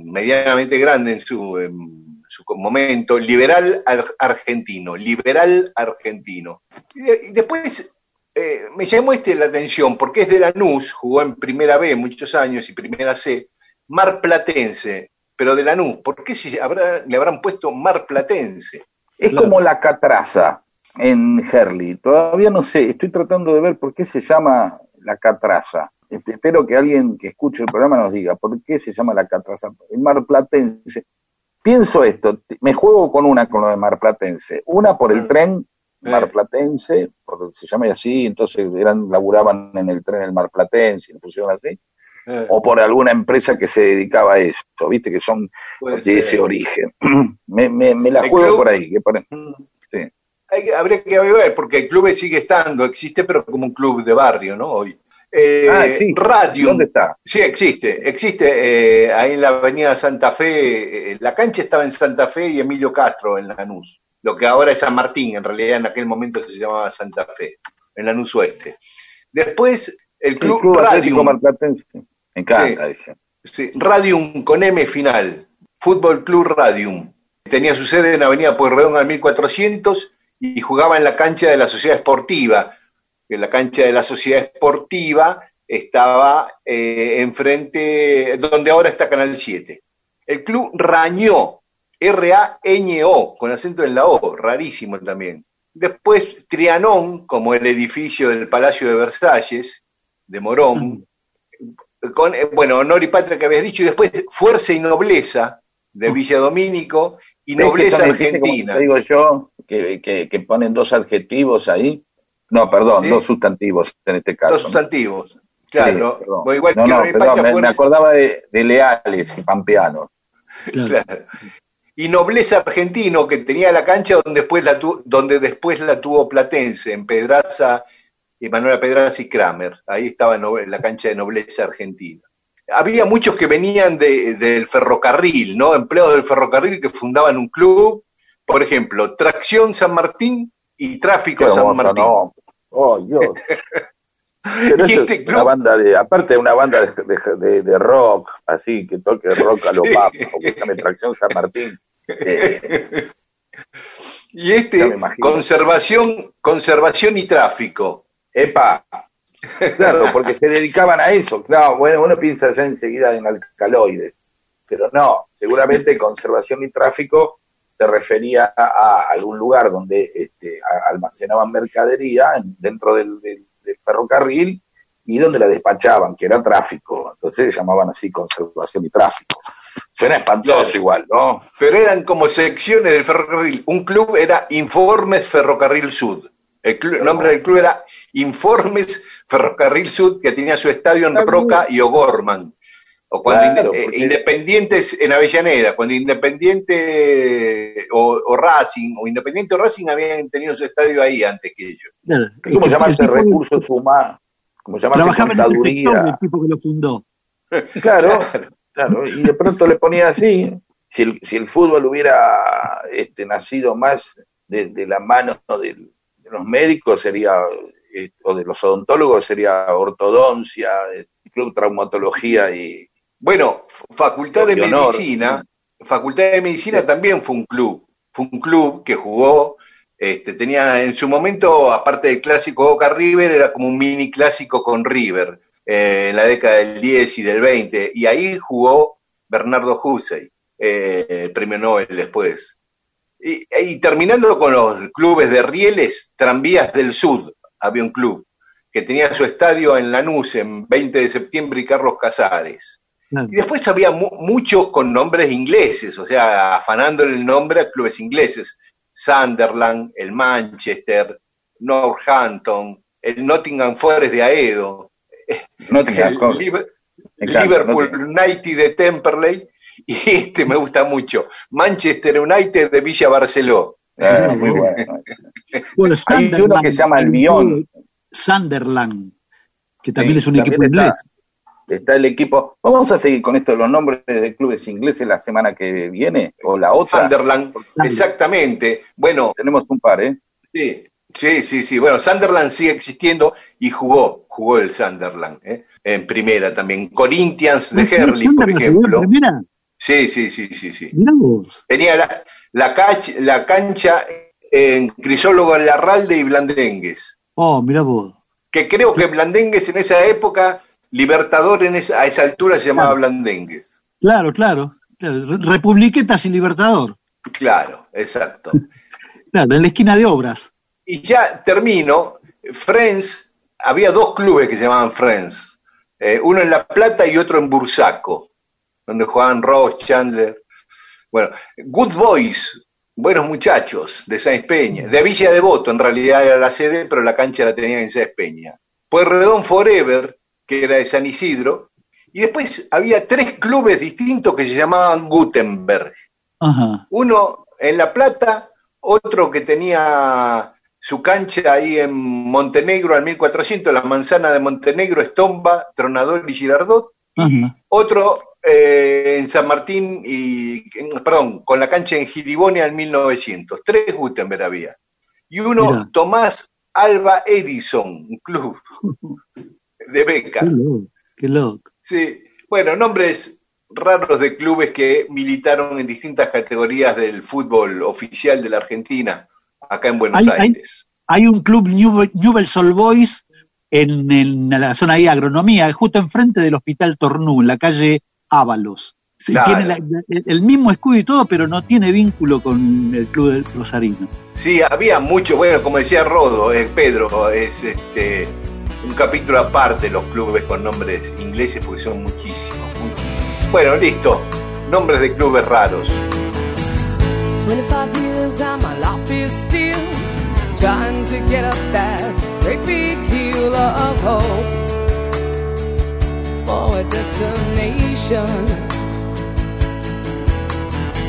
medianamente grande en su, en su momento, Liberal Ar- Argentino, Liberal Argentino. Y, de- y después eh, me llamó este la atención, porque es de Lanús, jugó en primera B muchos años y primera C, Mar Platense, pero de Lanús, ¿por qué si le habrán puesto Mar Platense? Es como la catraza en Herley. Todavía no sé, estoy tratando de ver por qué se llama la catraza. Este, Espero que alguien que escuche el programa nos diga por qué se llama la catraza. El marplatense. Pienso esto, me juego con una con lo de marplatense. Una por el Mm. tren marplatense, porque se llama así, entonces eran, laburaban en el tren el marplatense, y lo pusieron así. Eh, O por alguna empresa que se dedicaba a eso, viste que son puede de ser. ese origen. me, me, me la El juego club- por ahí. Que por- Mm. Hay habría que ver, porque el club sigue estando, existe, pero como un club de barrio, ¿no? Hoy. Eh, Ah, existe. Radium. ¿Dónde está? Sí, existe, existe eh, ahí en la avenida Santa Fe, eh, la cancha estaba en Santa Fe y Emilio Castro en Lanús, lo que ahora es San Martín, en realidad en aquel momento se llamaba Santa Fe, en Lanús Oeste. Después el El Club, Club Atlético Radium, Marplatense. Me encanta ese. sí, Radium con M final, Fútbol Club Radium. Tenía su sede en Avenida Pueyrredón al 1400 y jugaba en la cancha de la Sociedad Esportiva, que la cancha de la Sociedad Esportiva estaba eh, enfrente, donde ahora está Canal 7. El club Rañó, R-A-Ñ-O, con acento en la O, rarísimo también. Después Trianón, como el edificio del Palacio de Versalles, de Morón, con, eh, bueno, honor y patria que habías dicho, y después Fuerza y Nobleza, de Villa Domínico, y ¿Ves que Nobleza Argentina. digo yo, que, que, que ponen dos adjetivos ahí. No, perdón, Sí. dos sustantivos en este caso. Dos sustantivos. Claro, Sí. Bueno, igual no, que no, perdón, me, acordaba de, de Leales y Pampeanos. Claro. Claro. Y Nobleza Argentino, que tenía la cancha donde después la, tu- donde después la tuvo Platense, en Pedraza, Manuela Pedraza y Kramer. Ahí estaba la cancha de Nobleza Argentina. Había muchos que venían de- del ferrocarril, ¿no? Empleados del ferrocarril que fundaban un club. Por ejemplo, Tracción San Martín y Tráfico Qué San Martín. ¿no? Oh, Dios. Pero Y eso este es una club- banda de, aparte de una banda de, de- de- de rock, así, que toque rock a lo Sí. papo, que Tracción San Martín. Eh, Y este, conservación, conservación y tráfico. Epa, claro, porque se dedicaban a eso. Claro, bueno, uno piensa ya enseguida en alcaloides, pero no, seguramente conservación y tráfico se refería a algún lugar donde este, almacenaban mercadería en- dentro del, del- del ferrocarril y donde la despachaban, que era tráfico. Entonces se llamaban así conservación y tráfico. Suena espantoso Claro. igual, ¿no? pero eran como secciones del ferrocarril. Un club era Informes Ferrocarril Sud. El nombre del club era Informes Ferrocarril Sud, que tenía su estadio en. Roca y O'Gorman. O cuando Claro, Inde- eh, porque- Independientes en Avellaneda, cuando Independiente o, o Racing, o Independiente o Racing habían tenido su estadio ahí antes que ellos. Claro. El llamarse recursos humanos, como llamarse Trabajaba en el contaduría. del tipo que lo fundó. Claro, claro, y de pronto le ponía así, si el, si el fútbol hubiera este, nacido más de, de la mano del- de los médicos, sería, eh, o de los odontólogos, sería ortodoncia, eh, club traumatología y... Bueno, Facultad de. Medicina, Facultad de Medicina también fue un club. Fue un club que jugó Este, tenía en su momento, aparte del clásico Boca River, era como un mini clásico con River eh, en la década del 10 y del 20. Y ahí jugó Bernardo Hussey, eh, el premio Nobel después. Y, y terminando con los clubes de rieles, Tranvías del Sur, había un club que tenía su estadio en Lanús en 20 de septiembre y Carlos Casares. Y después había mu- muchos con nombres ingleses, o sea, afanándole el nombre a clubes ingleses. Sunderland, el Manchester, Northampton, el Nottingham Forest de Aedo, Nottingham el. Liber- Liverpool Nottingham. United de Temperley y este me gusta mucho, Manchester United de Villa Barceló. Ah, muy bueno. Bueno, Hay uno Sunderland, que se llama Albion. Sunderland, que también Sí, es un equipo inglés. Está el equipo. Vamos a seguir con esto de los nombres de clubes ingleses la semana que viene o la otra. Sunderland, exactamente. Bueno, Tenemos un par, ¿eh? Sí, sí, sí, sí. Bueno, Sunderland sigue existiendo y jugó, jugó el Sunderland, ¿eh? en primera también. Corinthians de Herley, por jugó en ejemplo. primera? Sí, sí, sí, sí, sí. Mirá vos. Tenía la, la, cach- la cancha en Crisólogo en Larralde y Blandengues. Oh, mirá vos. Que creo que Blandengues en esa época, Libertador en esa, a esa altura se llamaba Claro. Blandengues. Claro, claro. claro. Republiquetas y Libertador. Claro, exacto. Claro, en la esquina de obras. Y ya termino, Friends, había dos clubes que se llamaban Friends, eh, uno en La Plata y otro en Bursaco, donde jugaban Ross, Chandler. Bueno, Good Boys, buenos muchachos, de Sáenz Peña, de Villa Devoto en realidad era la sede, pero la cancha la tenían en Sáenz Peña. Pueyrredón Forever, que era de San Isidro, y después había tres clubes distintos que se llamaban Gutenberg. Ajá. Uno en La Plata, otro que tenía su cancha ahí en Montenegro al 1400, la manzana de Montenegro, Estomba, Tronador y Girardot. Ajá. Otro eh, en San Martín y, perdón, con la cancha en Giribonia al 1900. Tres Gutenberg había. Y uno, Mirá. Tomás Alba Edison, un club de beca. Qué loco. Qué loco. Sí, bueno, nombres raros de clubes que militaron en distintas categorías del fútbol oficial de la Argentina, acá en Buenos Hay- Aires. Hay un club New- Newell's Old Boys en, en la zona ahí, agronomía, justo enfrente del Hospital Tornú, en la calle Ábalos. Claro. Tiene la- el mismo escudo y todo, pero no tiene vínculo con el club del Rosarino. Sí, había mucho, bueno, como decía Rodo, eh, Pedro, es este un capítulo aparte los clubes con nombres ingleses porque son muchísimos. muchísimos. Bueno, listo, nombres de clubes raros. 25 years and my life is still trying to get up that great big hill of hope for a destination.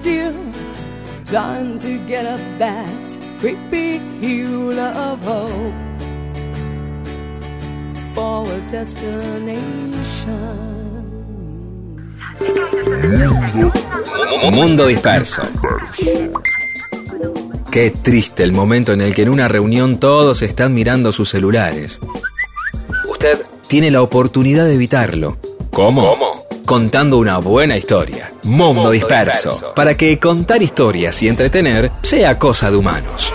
still trying to get up that great big hill of hope for a destination. Mundo disperso. Qué triste el momento en el que en una reunión todos están mirando sus celulares. Usted tiene la oportunidad de evitarlo. ¿Cómo? Contando una buena historia. Mundo, disperso. Para que contar historias y entretener sea cosa de humanos.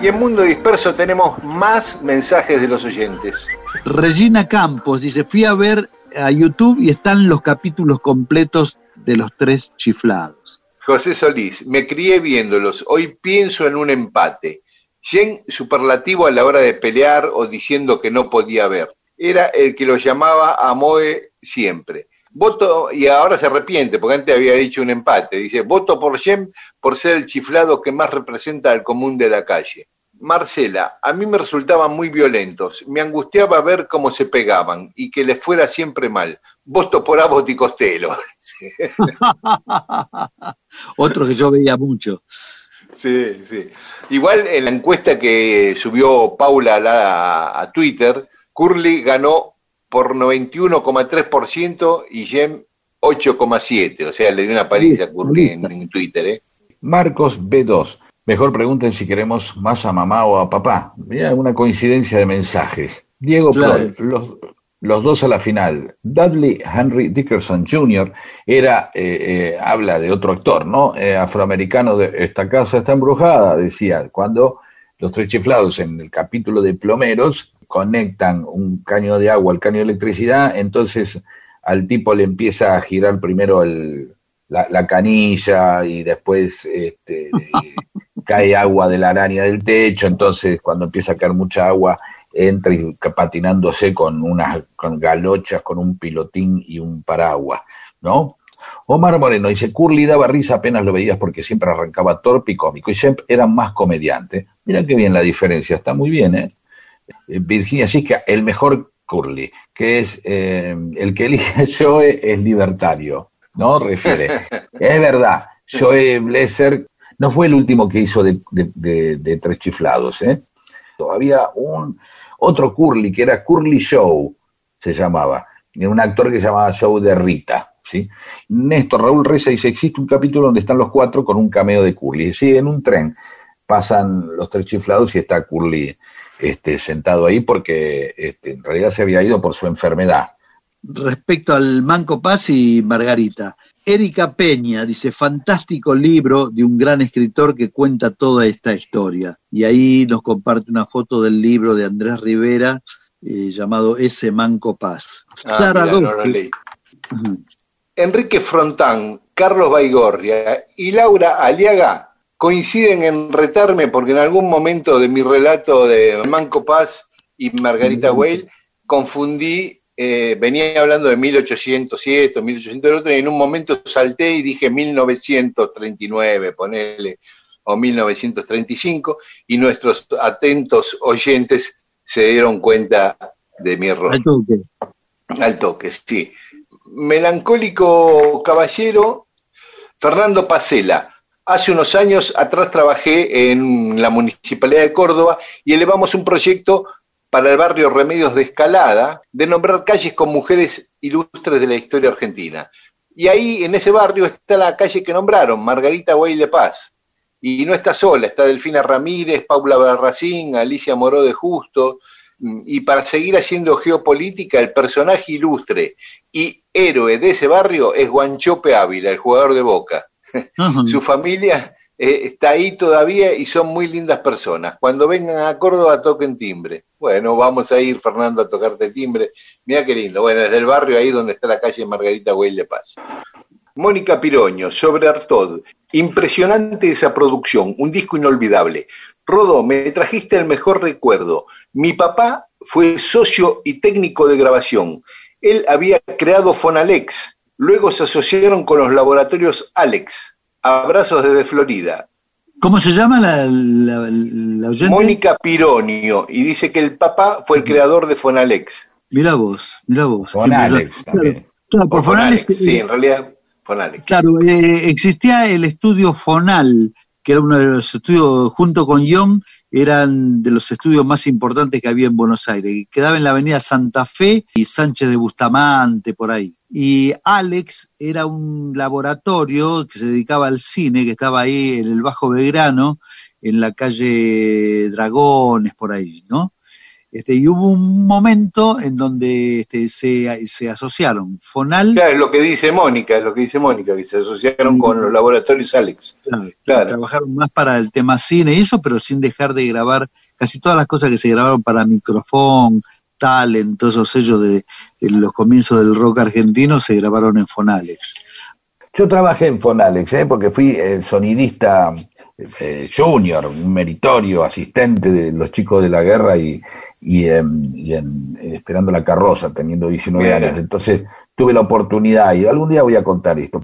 Y en Mundo Disperso tenemos más mensajes de los oyentes. Regina Campos dice, fui a ver a YouTube y están los capítulos completos de los tres chiflados. José Solís, me crié viéndolos. Hoy pienso en un empate. Jen superlativo a la hora de pelear o diciendo que no podía ver. Era el que lo llamaba a Moe siempre. Voto, y ahora se arrepiente, porque antes había dicho un empate. Dice, voto por Jen por ser el chiflado que más representa al común de la calle. Marcela, a mí me resultaban muy violentos. Me angustiaba ver cómo se pegaban y que les fuera siempre mal. Voto por Abbott y Costello. Otro que yo veía mucho. Sí, sí. Igual en la encuesta que subió Paula a, la- a Twitter, Curly ganó por 91,3% y Jem 8,7%. O sea, le dio una paliza a Curly en, en Twitter. ¿eh? Marcos B2. Mejor pregunten si queremos más a mamá o a papá. Mira, una coincidencia de mensajes. Diego Claro. Los, los dos a la final. Dudley Henry Dickerson Jr. era, eh, eh, habla de otro actor, ¿no? Eh, afroamericano de Esta casa está embrujada, decía, cuando los tres chiflados en el capítulo de plomeros conectan un caño de agua al caño de electricidad, entonces al tipo le empieza a girar primero el, la, la canilla y después este, cae agua de la araña del techo, entonces cuando empieza a caer mucha agua entra y patinándose con unas con galochas, con un pilotín y un paraguas, ¿no? Omar Moreno dice, Curly daba risa apenas lo veías porque siempre arrancaba torpe y cómico y siempre era más comediante. Mira qué bien la diferencia, está muy bien, ¿eh? Eh, Virginia Siska, el mejor Curly, que es eh, el que elige Joe es libertario, ¿no? Refiere. es verdad, Joe Blesser no fue el último que hizo de, Tres Chiflados, ¿eh? Todavía un otro Curly, que era Curly Show, se llamaba. Un actor que se llamaba Show de Rita, ¿sí? Néstor Raúl Reza dice, existe un capítulo donde están los cuatro con un cameo de Curly. Sí, en un tren pasan los tres chiflados y está Curly este, sentado ahí porque este, en realidad se había ido por su enfermedad. Respecto al Manco Paz y Margarita, Erika Peña dice, fantástico libro de un gran escritor que cuenta toda esta historia. Y ahí nos comparte una foto del libro de Andrés Rivera eh, llamado Ese Manco Paz. Ah, Sara mirá, no lo leí. Enrique Frontán, Carlos Baigorria y Laura Aliaga coinciden en retarme porque en algún momento de mi relato de Manco Paz y Margarita Weil confundí, eh, venía hablando de 1807 o 1800 y en un momento salté y dije 1939, ponele, o 1935, y nuestros atentos oyentes se dieron cuenta de mi error. Al toque. Al toque, sí. Melancólico caballero, Fernando Pacela. Hace unos años atrás trabajé en la Municipalidad de Córdoba y elevamos un proyecto para el barrio Remedios de Escalada de nombrar calles con mujeres ilustres de la historia argentina. Y ahí, en ese barrio, está la calle que nombraron, Margarita Guay de Paz. Y no está sola, está Delfina Ramírez, Paula Barracín, Alicia Moró de Justo, y para seguir haciendo geopolítica, el personaje ilustre y héroe de ese barrio es Guanchope Ávila, el jugador de Boca. Su familia eh, está ahí todavía y son muy lindas personas. Cuando vengan a Córdoba toquen timbre. Bueno, vamos a ir, Fernando, a tocarte timbre. Mira qué lindo. Bueno, desde el barrio ahí donde está la calle Margarita Güell de Paz. Mónica Piroño, sobre Artod. Impresionante esa producción, un disco inolvidable. Rodo, me trajiste el mejor recuerdo. Mi papá fue socio y técnico de grabación. Él había creado Fonalex. Luego se asociaron con los laboratorios Alex. Abrazos desde Florida. ¿Cómo se llama la, la, la oyente? Mónica Pironio. Y dice que el papá fue el creador de Fonalex. Mira vos, mira vos. Con Qué Alex brillante. también. Claro, claro, por Fonalex, sí, en realidad Fonalex. Claro, eh, existía el estudio Fonal que era uno de los estudios, junto con Young, eran de los estudios más importantes que había en Buenos Aires. y Quedaba en la avenida Santa Fe y Sánchez de Bustamante, por ahí. Y Alex era un laboratorio que se dedicaba al cine, que estaba ahí en el Bajo Belgrano, en la calle Dragones, por ahí, ¿no? Este, y hubo un momento en donde este, se, se asociaron Fonal Claro, es lo que dice Mónica, es lo que dice Mónica, que se asociaron con los laboratorios Alex. Claro, Claro. Trabajaron más para el tema cine y eso, pero sin dejar de grabar casi todas las cosas que se grabaron para microfón, talent, todos esos sellos de, de los comienzos del rock argentino se grabaron en Fonalex. Yo trabajé en Fonalex, ¿eh? porque fui el sonidista eh, junior, un meritorio, asistente de los chicos de la guerra y, y, en- y en- esperando la carroza, teniendo 19 Bien. años. Entonces tuve la oportunidad y algún día voy a contar esto.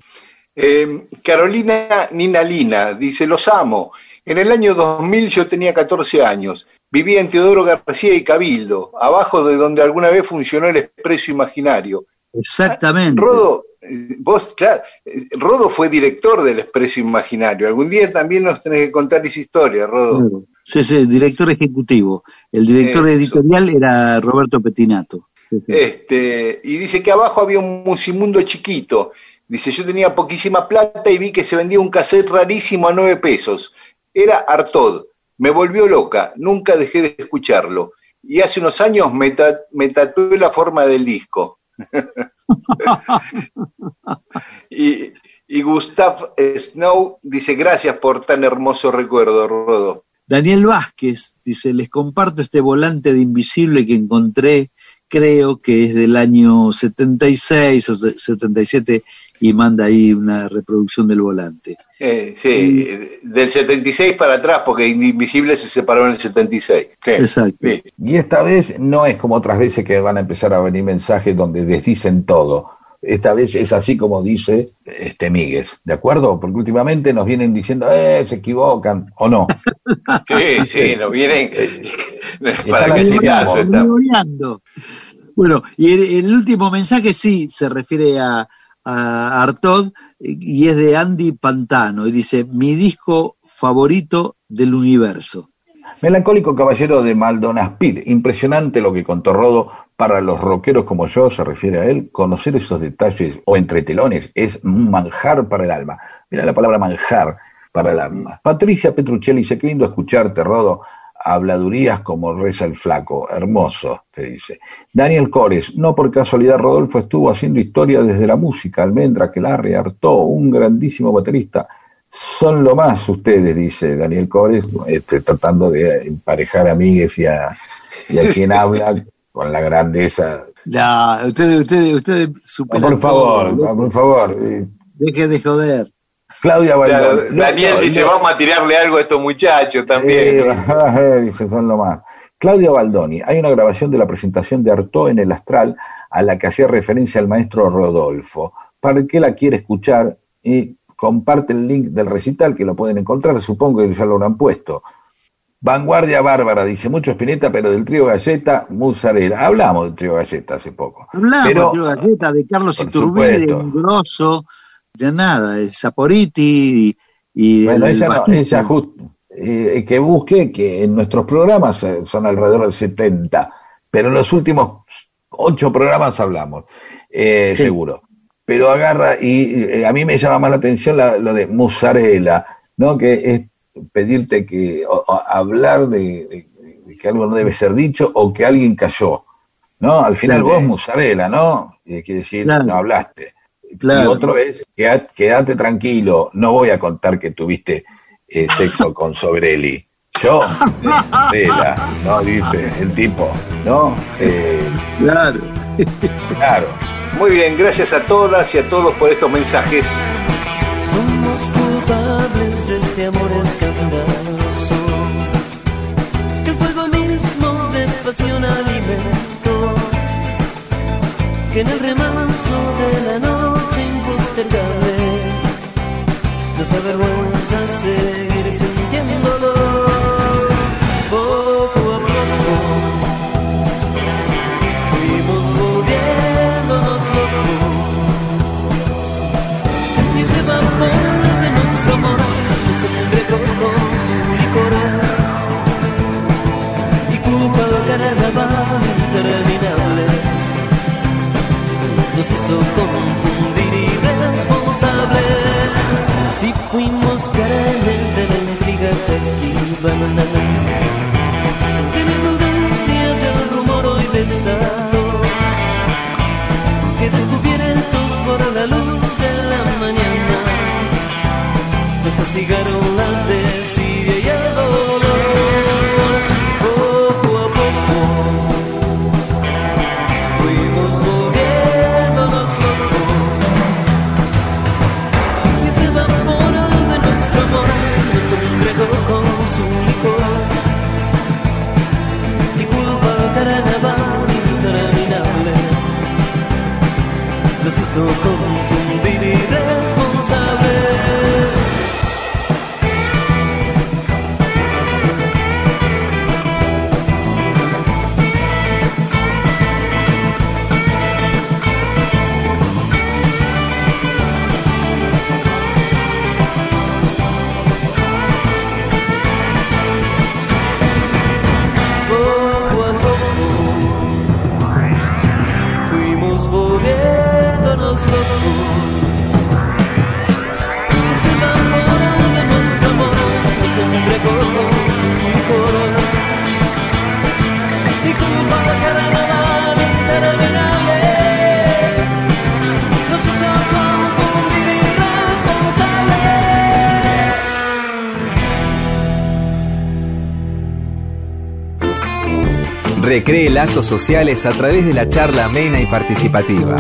Eh, Carolina Ninalina dice, los amo. En el año 2000 yo tenía 14 años. Vivía en Teodoro García y Cabildo, abajo de donde alguna vez funcionó el Expreso Imaginario. Exactamente. Rodo, eh, vos, claro, eh, Rodo fue director del Expreso Imaginario. Algún día también nos tenés que contar esa historia, Rodo. Sí, sí, director ejecutivo. El director Eso. editorial era Roberto Petinato. Sí, sí. Este, y dice que abajo había un musimundo chiquito. Dice, yo tenía poquísima plata y vi que se vendía un cassette rarísimo a nueve pesos. Era Artod. Me volvió loca. Nunca dejé de escucharlo. Y hace unos años me, ta- tatué la forma del disco. y, y Gustav Snow dice, gracias por tan hermoso recuerdo, Rodo. Daniel Vázquez dice, les comparto este volante de invisible que encontré, creo que es del año 76 o 77 y manda ahí una reproducción del volante. Eh, sí, eh, del 76 para atrás, porque Invisible se separó en el 76. Sí. Exacto. Sí. Y esta vez no es como otras veces que van a empezar a venir mensajes donde desdicen todo. Esta vez es así como dice este Míguez, ¿de acuerdo? Porque últimamente nos vienen diciendo, eh, se equivocan, o no. Sí, sí, nos vienen para Está que. Bueno, y el, el último mensaje sí se refiere a, a y es de Andy Pantano y dice, mi disco favorito del universo. Melancólico caballero de Maldonaspid, impresionante lo que contó Rodo para los rockeros como yo, se refiere a él, conocer esos detalles o entre telones es un manjar para el alma. Mira la palabra manjar para el alma. Patricia Petruccelli dice, qué lindo escucharte, Rodo, habladurías como reza el flaco, hermoso, te dice. Daniel Cores, no por casualidad Rodolfo estuvo haciendo historia desde la música, Almendra, que la Artó, un grandísimo baterista, son lo más ustedes, dice Daniel Cores, este, tratando de emparejar a Míguez y a, y a quien habla con la grandeza. La, ustedes, ustedes, ustedes No, por favor, todo. no, por favor. eh, Deje de joder. Claudia Claro, Baldón. Daniel No, dice, no, vamos a tirarle algo a estos muchachos también. Eh, dice, son lo más. Claudia Baldoni, hay una grabación de la presentación de Artaud en el Astral a la que hacía referencia el maestro Rodolfo. Para el que la quiere escuchar, y comparte el link del recital que lo pueden encontrar, supongo que ya lo habrán puesto. Vanguardia Bárbara, dice mucho Spinetta, pero del trío Galleta, Musarela. Hablamos del trío Galleta hace poco. Hablamos Pero- de Tiro Galleta, de Carlos Iturbide, de. Grosso, de nada, de Saporiti y, y Bueno, el- ella, el no, ella just- eh, que busque que en nuestros programas eh, son alrededor de 70, pero en los últimos ocho programas hablamos, eh, Sí. seguro. Pero agarra y eh, a mí me llama más la atención la- lo de musarela, ¿no? Que es pedirte que o- o hablar de, de- de que algo no debe ser dicho o que alguien cayó, ¿no? Al final Claro. vos musarela, ¿no? Y quiere decir, Claro. no hablaste. Y Claro. otro es, quédate tranquilo, no voy a contar que tuviste eh, sexo con Sobrelli. Yo, eh, Vela, ¿no? Dice el tipo, ¿no? Eh, Claro. claro. Muy bien, gracias a todas y a todos por estos mensajes. Somos culpables de este amor escandaloso que el fuego mismo de pasión alimentó, que en el remanso de la noche impermeable. No se avergüenza seguir sintiéndolo. Poco a poco fuimos volviéndonos locos. Y ese vapor de nuestro amor nos embriagó con su licor. Y culpa carnaval interminable nos hizo confundir. Si fuimos carácter de la intriga que esquivan, de la prudencia del rumor hoy desató, que descubiertos por la luz de la mañana, nos castigaron la desidia carnaval interminable nos hizo confundir irresponsables. Recree lazos sociales a través de la charla amena y participativa.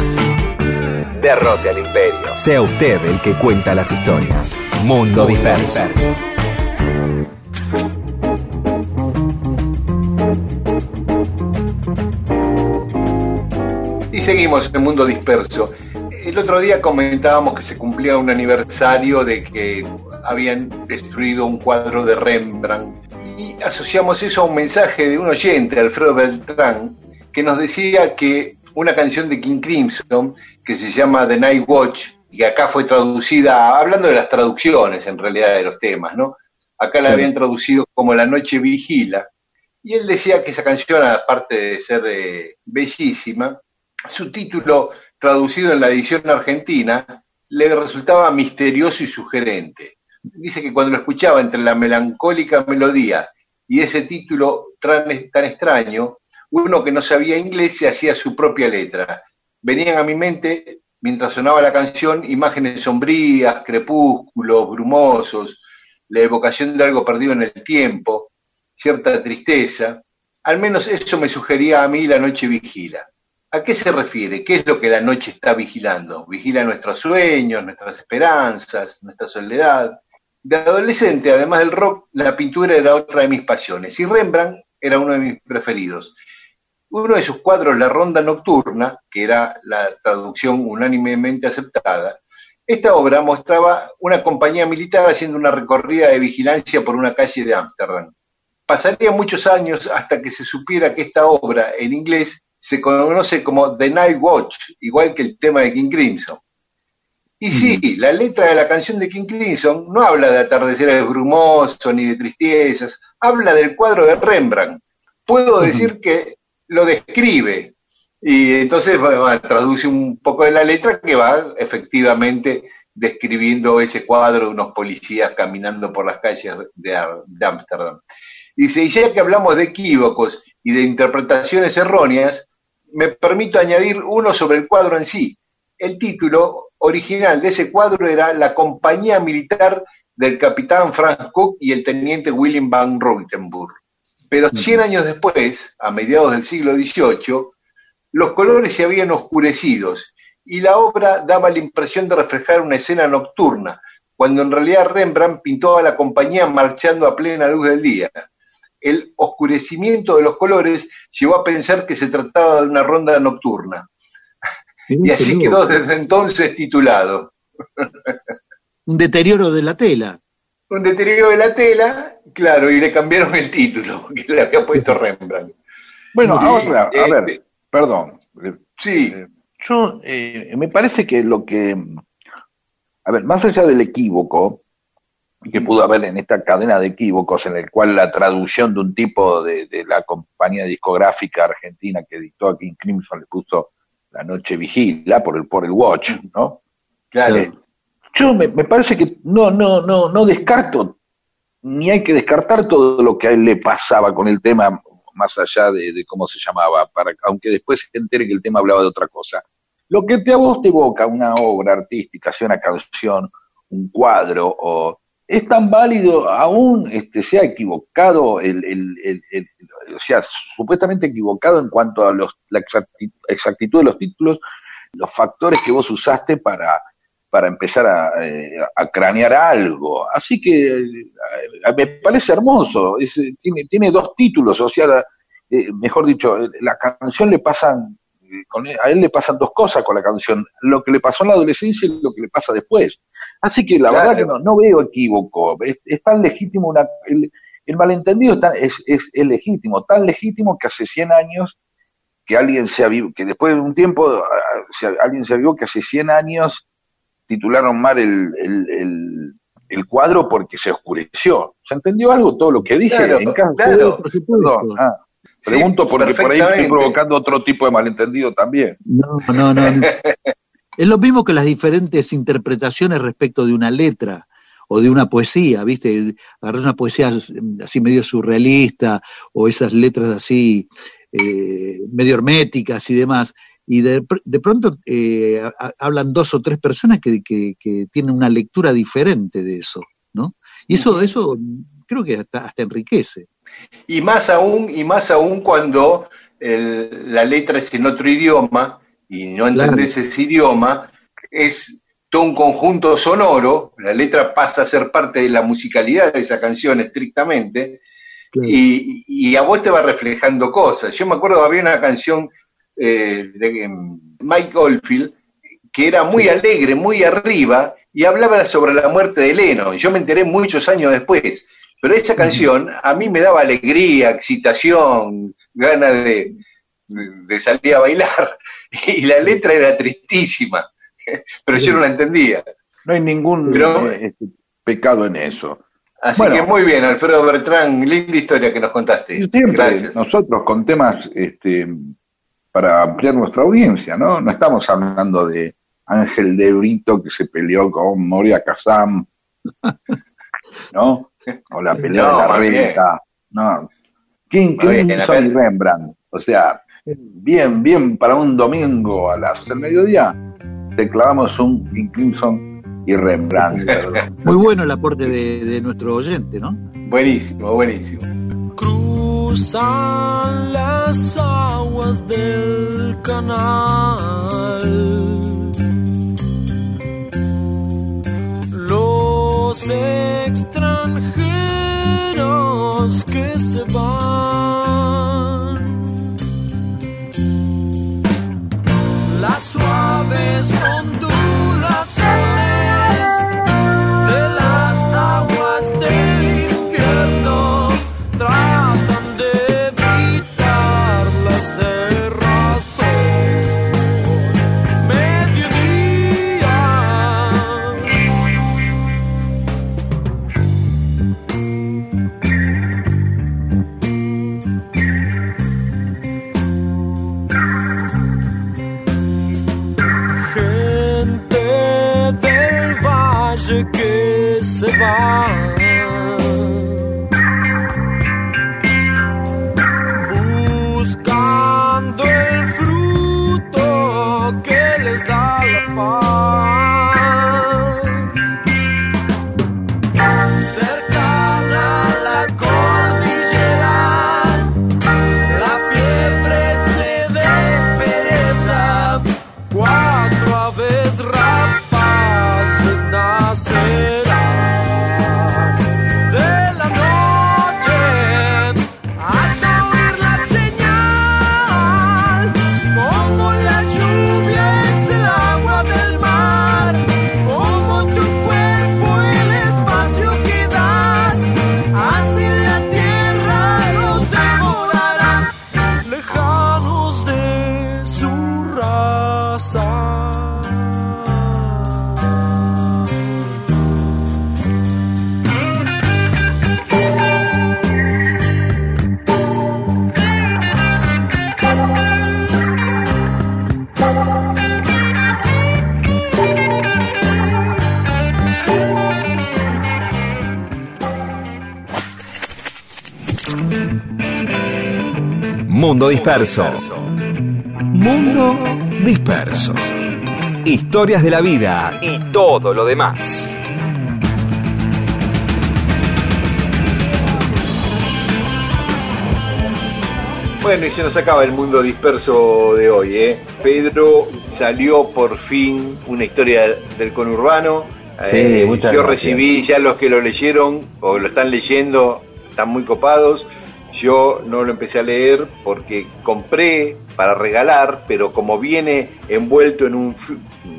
Derrote al imperio. Sea usted el que cuenta las historias. Mundo disperso. Y seguimos en Mundo Disperso. El otro día comentábamos que se cumplía un aniversario de que habían destruido un cuadro de Rembrandt asociamos eso a un mensaje de un oyente, Alfredo Beltrán, que nos decía que una canción de King Crimson que se llama The Night Watch y que acá fue traducida, hablando de las traducciones en realidad de los temas, ¿no? Acá la habían traducido como La Noche Vigila. Y él decía que esa canción, aparte de ser eh, bellísima, su título traducido en la edición argentina le resultaba misterioso y sugerente. Dice que cuando lo escuchaba entre la melancólica melodía y ese título tan, tan extraño, uno que no sabía inglés se hacía su propia letra. Venían a mi mente, mientras sonaba la canción, imágenes sombrías, crepúsculos, brumosos, la evocación de algo perdido en el tiempo, cierta tristeza. Al menos eso me sugería a mí la noche vigila. ¿A qué se refiere? ¿Qué es lo que la noche está vigilando? Vigila nuestros sueños, nuestras esperanzas, nuestra soledad. De adolescente, además del rock, la pintura era otra de mis pasiones y Rembrandt era uno de mis preferidos. Uno de sus cuadros, La Ronda Nocturna, que era la traducción unánimemente aceptada, esta obra mostraba una compañía militar haciendo una recorrida de vigilancia por una calle de Ámsterdam. Pasaría muchos años hasta que se supiera que esta obra, en inglés, se conoce como The Night Watch, igual que el tema de King Crimson. Y sí, la letra de la canción de King Crimson no habla de atardeceres brumosos ni de tristezas, habla del cuadro de Rembrandt. Puedo decir que lo describe. Y entonces bueno, traduce un poco de la letra que va efectivamente describiendo ese cuadro de unos policías caminando por las calles de Ámsterdam. Dice, y ya que hablamos de equívocos y de interpretaciones erróneas, me permito añadir uno sobre el cuadro en sí. El título original de ese cuadro era La compañía militar del capitán Franz Cook y el teniente William van Ruytenburg. Pero 100 años después, a mediados del siglo XVIII, los colores se habían oscurecido y la obra daba la impresión de reflejar una escena nocturna, cuando en realidad Rembrandt pintó a la compañía marchando a plena luz del día. El oscurecimiento de los colores llevó a pensar que se trataba de una ronda nocturna. Y así quedó desde entonces titulado. Un deterioro de la tela. Un deterioro de la tela, claro, y le cambiaron el título, que le había puesto Rembrandt. Bueno, Y, ahora, a este, ver, perdón. Sí, Eh, Yo, eh, me parece que lo que, a ver, más allá del equívoco que pudo haber en esta cadena de equívocos en el cual la traducción de un tipo de, de la compañía discográfica argentina que editó a King Crimson le puso la noche vigila por el, por el watch, ¿no? Claro. Eh, yo me, me parece que no, no, no, no descarto, ni hay que descartar todo lo que a él le pasaba con el tema, más allá de, de cómo se llamaba, para, aunque después se entere que el tema hablaba de otra cosa. Lo que te a vos te evoca una obra artística, sea una canción, un cuadro, o es tan válido, aún este, sea equivocado, el, el, el- el- o sea, supuestamente equivocado en cuanto a los, la exacti- exactitud de los títulos, los factores que vos usaste para, para empezar a, eh, a cranear algo. Así que eh, me parece hermoso. Es, tiene, tiene dos títulos, o sea, eh, mejor dicho, la canción le pasan, con él- a él le pasan dos cosas con la canción, lo que le pasó en la adolescencia y lo que le pasa después. Así que la Claro. verdad que no, no veo equívoco. Es, es tan legítimo una, el, el malentendido es, tan- es, es, es legítimo, tan legítimo que hace 100 años que alguien se avivó, que después de un tiempo se- alguien se avivó que hace 100 años titularon mal el, el, el, el cuadro porque se oscureció. ¿Se entendió algo todo lo que dije? Claro, En caso- claro. Por supuesto. Perdón, ah, Sí, pregunto porque por ahí estoy provocando otro tipo de malentendido también. No, no, no. no. es lo mismo que las diferentes interpretaciones respecto de una letra o de una poesía, ¿viste? Agarrar una poesía así medio surrealista o esas letras así eh, medio herméticas y demás. Y de, de pronto eh, ha- ha- hablan dos o tres personas que, que- que tienen una lectura diferente de eso, ¿no? Y eso, eso creo que hasta, hasta enriquece. Y más aún, y más aún cuando el- la letra es en otro idioma y no Claro. entendés ese idioma, es todo un conjunto sonoro, la letra pasa a ser parte de la musicalidad de esa canción estrictamente, Claro. y, y a vos te va reflejando cosas. Yo me acuerdo había una canción eh, de em, Mike Oldfield que era muy alegre, muy arriba, y hablaba sobre la muerte de Lennon. Yo me enteré muchos años después. Pero esa canción a mí me daba alegría, excitación, ganas de, de salir a bailar. Y la letra era tristísima, pero yo no la entendía. No hay ningún Pero- eh, este, pecado en eso. Así Bueno. que muy bien, Alfredo Bertrán, linda historia que nos contaste. Siempre Gracias. nosotros con temas este, para ampliar nuestra audiencia, ¿no? No estamos hablando de Ángel de Brito que se peleó con Moria Kazam, ¿no? O la pelea No, de la renta, ¿no? King Crimson y Rembrandt, o sea, bien, bien para un domingo a las del mediodía, te clavamos un King Crimson y Rembrandt. Muy bueno el aporte de, de nuestro oyente, ¿no? Buenísimo, buenísimo. Cruzan las aguas del canal. Los extranjeros que se van. Las suaves Mundo Disperso. Mundo Disperso. Historias de la vida y todo lo demás. Bueno, y se nos acaba el mundo disperso de hoy, ¿eh? Pedro salió por fin una historia del conurbano. Sí, Eh, muchas yo gracias. recibí ya los que lo leyeron o lo están leyendo, están muy copados. Yo no lo empecé a leer porque compré para regalar, pero como viene envuelto en un,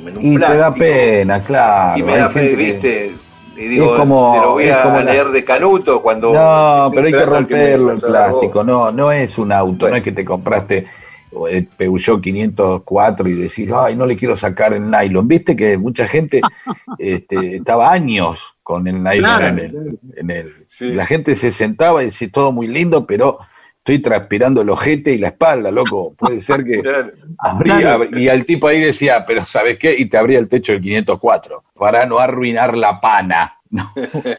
en un Y te da plástico, pena, claro. y me da que- ¿viste? Y digo, Es como- se lo voy a como la- leer de canuto cuando... No, pero hay que romperlo el la voz. plástico. No, no es un auto, Bueno. no es que te compraste el Peugeot 504 y decís, ay, no le quiero sacar el nylon. Viste que mucha gente este, estaba años con el nylon Claro, en el, en el- Sí. La gente se sentaba y decía, todo muy lindo, pero estoy transpirando el ojete y la espalda, loco. Puede ser que Claro. abría, Claro. y al tipo ahí decía, pero ¿sabes qué? Y te abría el techo del 504 para no arruinar la pana.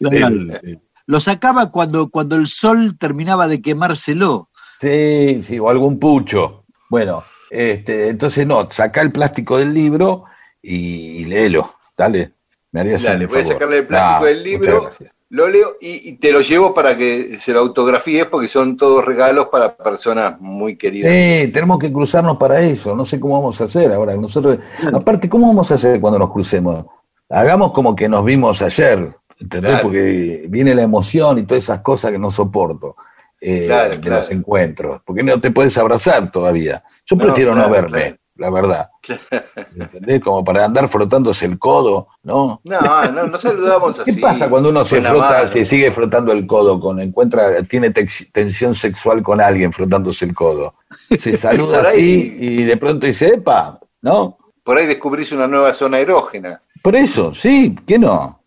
Lo sacaba cuando, cuando el sol terminaba de quemárselo. Sí, sí, o algún pucho. Bueno, este, entonces no, saca el plástico del libro y, léelo. Dale, me harías Dale, un voy a sacarle el plástico No, del libro, lo leo y, y te lo llevo para que se lo autografíes porque son todos regalos para personas muy queridas. Sí, tenemos que cruzarnos para eso. No sé cómo vamos a hacer ahora. Nosotros, aparte, ¿cómo vamos a hacer cuando nos crucemos? Hagamos como que nos vimos ayer, ¿entendés? Claro. Porque viene la emoción y todas esas cosas que no soporto eh, Claro, de claro. los encuentros. Porque no te puedes abrazar todavía. Yo No, prefiero no claro, verme, claro. la verdad. ¿Entendés? Como para andar frotándose el codo, ¿no? No, no, no saludamos así. ¿Qué pasa cuando uno se frota, mano. se sigue frotando el codo, con encuentra, tiene tex- tensión sexual con alguien frotándose el codo? Se saluda Por ahí- así y de pronto dice, epa, ¿no? Por ahí descubrís una nueva zona erógena. Por eso, sí, ¿qué no?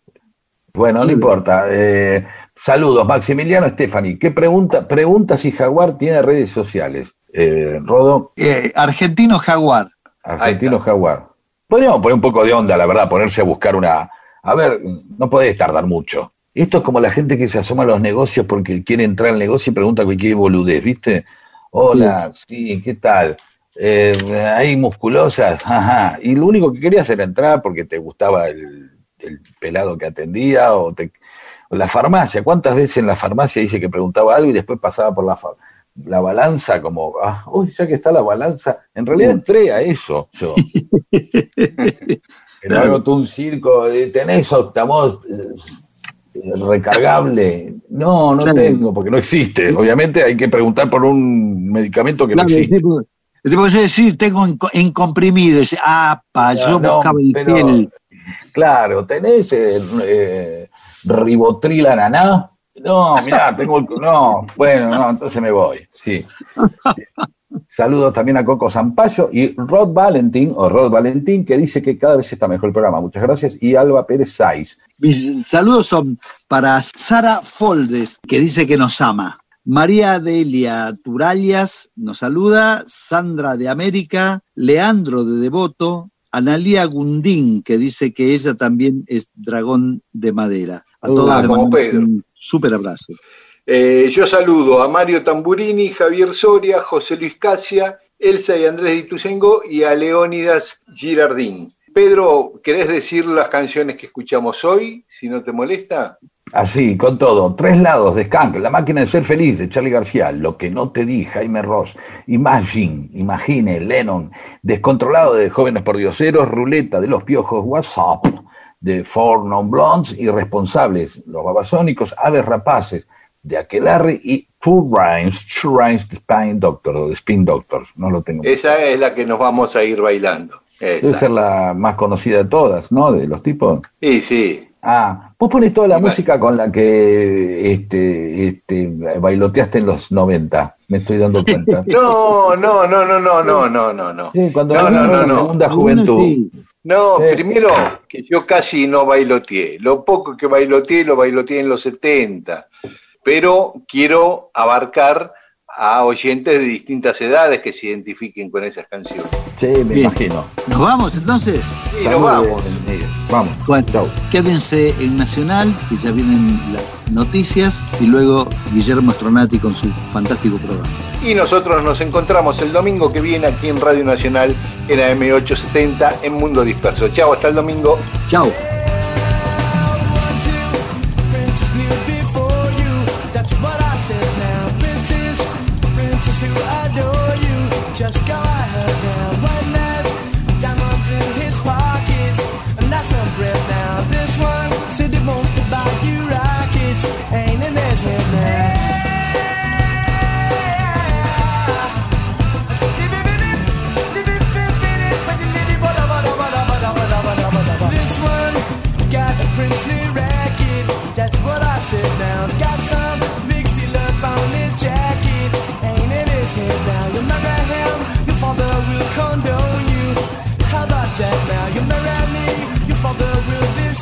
Bueno, no importa. Eh, saludos, Maximiliano Stefani. ¿Qué pregunta? Pregunta si Jaguar tiene redes sociales. Eh, Rodo, Eh, Argentino Jaguar. Argentino. Jaguar. Podríamos poner un poco de onda, la verdad, ponerse a buscar una... A ver, no podés tardar mucho. Esto es como la gente que se asoma a los negocios porque quiere entrar al negocio y pregunta cualquier boludez, ¿viste? Hola, sí, ¿qué tal? Eh, ¿Hay musculosas? Ajá. Y lo único que querías era entrar porque te gustaba el, el pelado que atendía o, te, la farmacia. ¿Cuántas veces en la farmacia dice que preguntaba algo y después pasaba por la, la balanza como, ah, uy, ya que está la balanza. En realidad entré a eso yo. Pero hago todo un circo, ¿tenés octavoz eh, recargable? No, no Claro. tengo, porque no existe. Obviamente hay que preguntar por un medicamento que Claro, no existe. el tipo sí, tengo en, co- en comprimido. Dice, ah, pa, yo No, buscaba el pero-. Claro, ¿tenés eh, eh, ribotril ananá? No, mirá, tengo el... No, bueno, no, entonces me voy, sí. Saludos también a Coco Zampayo y Rod Valentín, o Rod Valentín, que dice que cada vez está mejor el programa. Muchas gracias. Y Alba Pérez Saiz. Mis saludos son para Sara Foldes, que dice que nos ama. María Delia Turalias nos saluda, Sandra de América, Leandro de Devoto, Analía Gundín, que dice que ella también es dragón de madera. A todos les como Pedro. un súper abrazo. Eh, yo saludo a Mario Tamburini, Javier Soria, José Luis Casia, Elsa y Andrés Dituzengo y a Leónidas Girardín. Pedro, ¿querés decir las canciones que escuchamos hoy, si no te molesta? Así, con todo. Tres lados de Skank, La máquina de ser feliz de Charlie García, Lo que no te di, Jaime Ross, Imagine, Imagine, Lennon, Descontrolado de Jóvenes Pordioseros, Ruleta de los Piojos, WhatsApp de Four Non Blondes, Irresponsables, Los Babasónicos, Aves Rapaces de Aquelarre y Two Rhymes, Two Rhymes de Spin Doctor, o de Spin Doctors, no lo tengo. Esa es la que nos vamos a ir bailando. Debe ser la más conocida de todas, ¿no? De los tipos. Sí, sí. Ah, vos pones toda la Y música con la que este, este, bailoteaste en los 90, me estoy dando cuenta. No, no, no, no, no, no, no, no, no. Sí, cuando No, no, no, la no. segunda juventud. sí. No, Sí. primero que yo casi no bailoteé. Lo poco que bailoteé, lo bailoteé en los 70. Pero quiero abarcar a oyentes de distintas edades que se identifiquen con esas canciones. Sí, me imagino. ¿Nos vamos entonces? Sí, nos vamos. Vamos. Bueno, Chau. quédense en Nacional, que ya vienen las noticias, y luego Guillermo Stronati con su fantástico programa. Y nosotros nos encontramos el domingo que viene aquí en Radio Nacional, en AM870, en Mundo Disperso. Chao, hasta el domingo. Chao.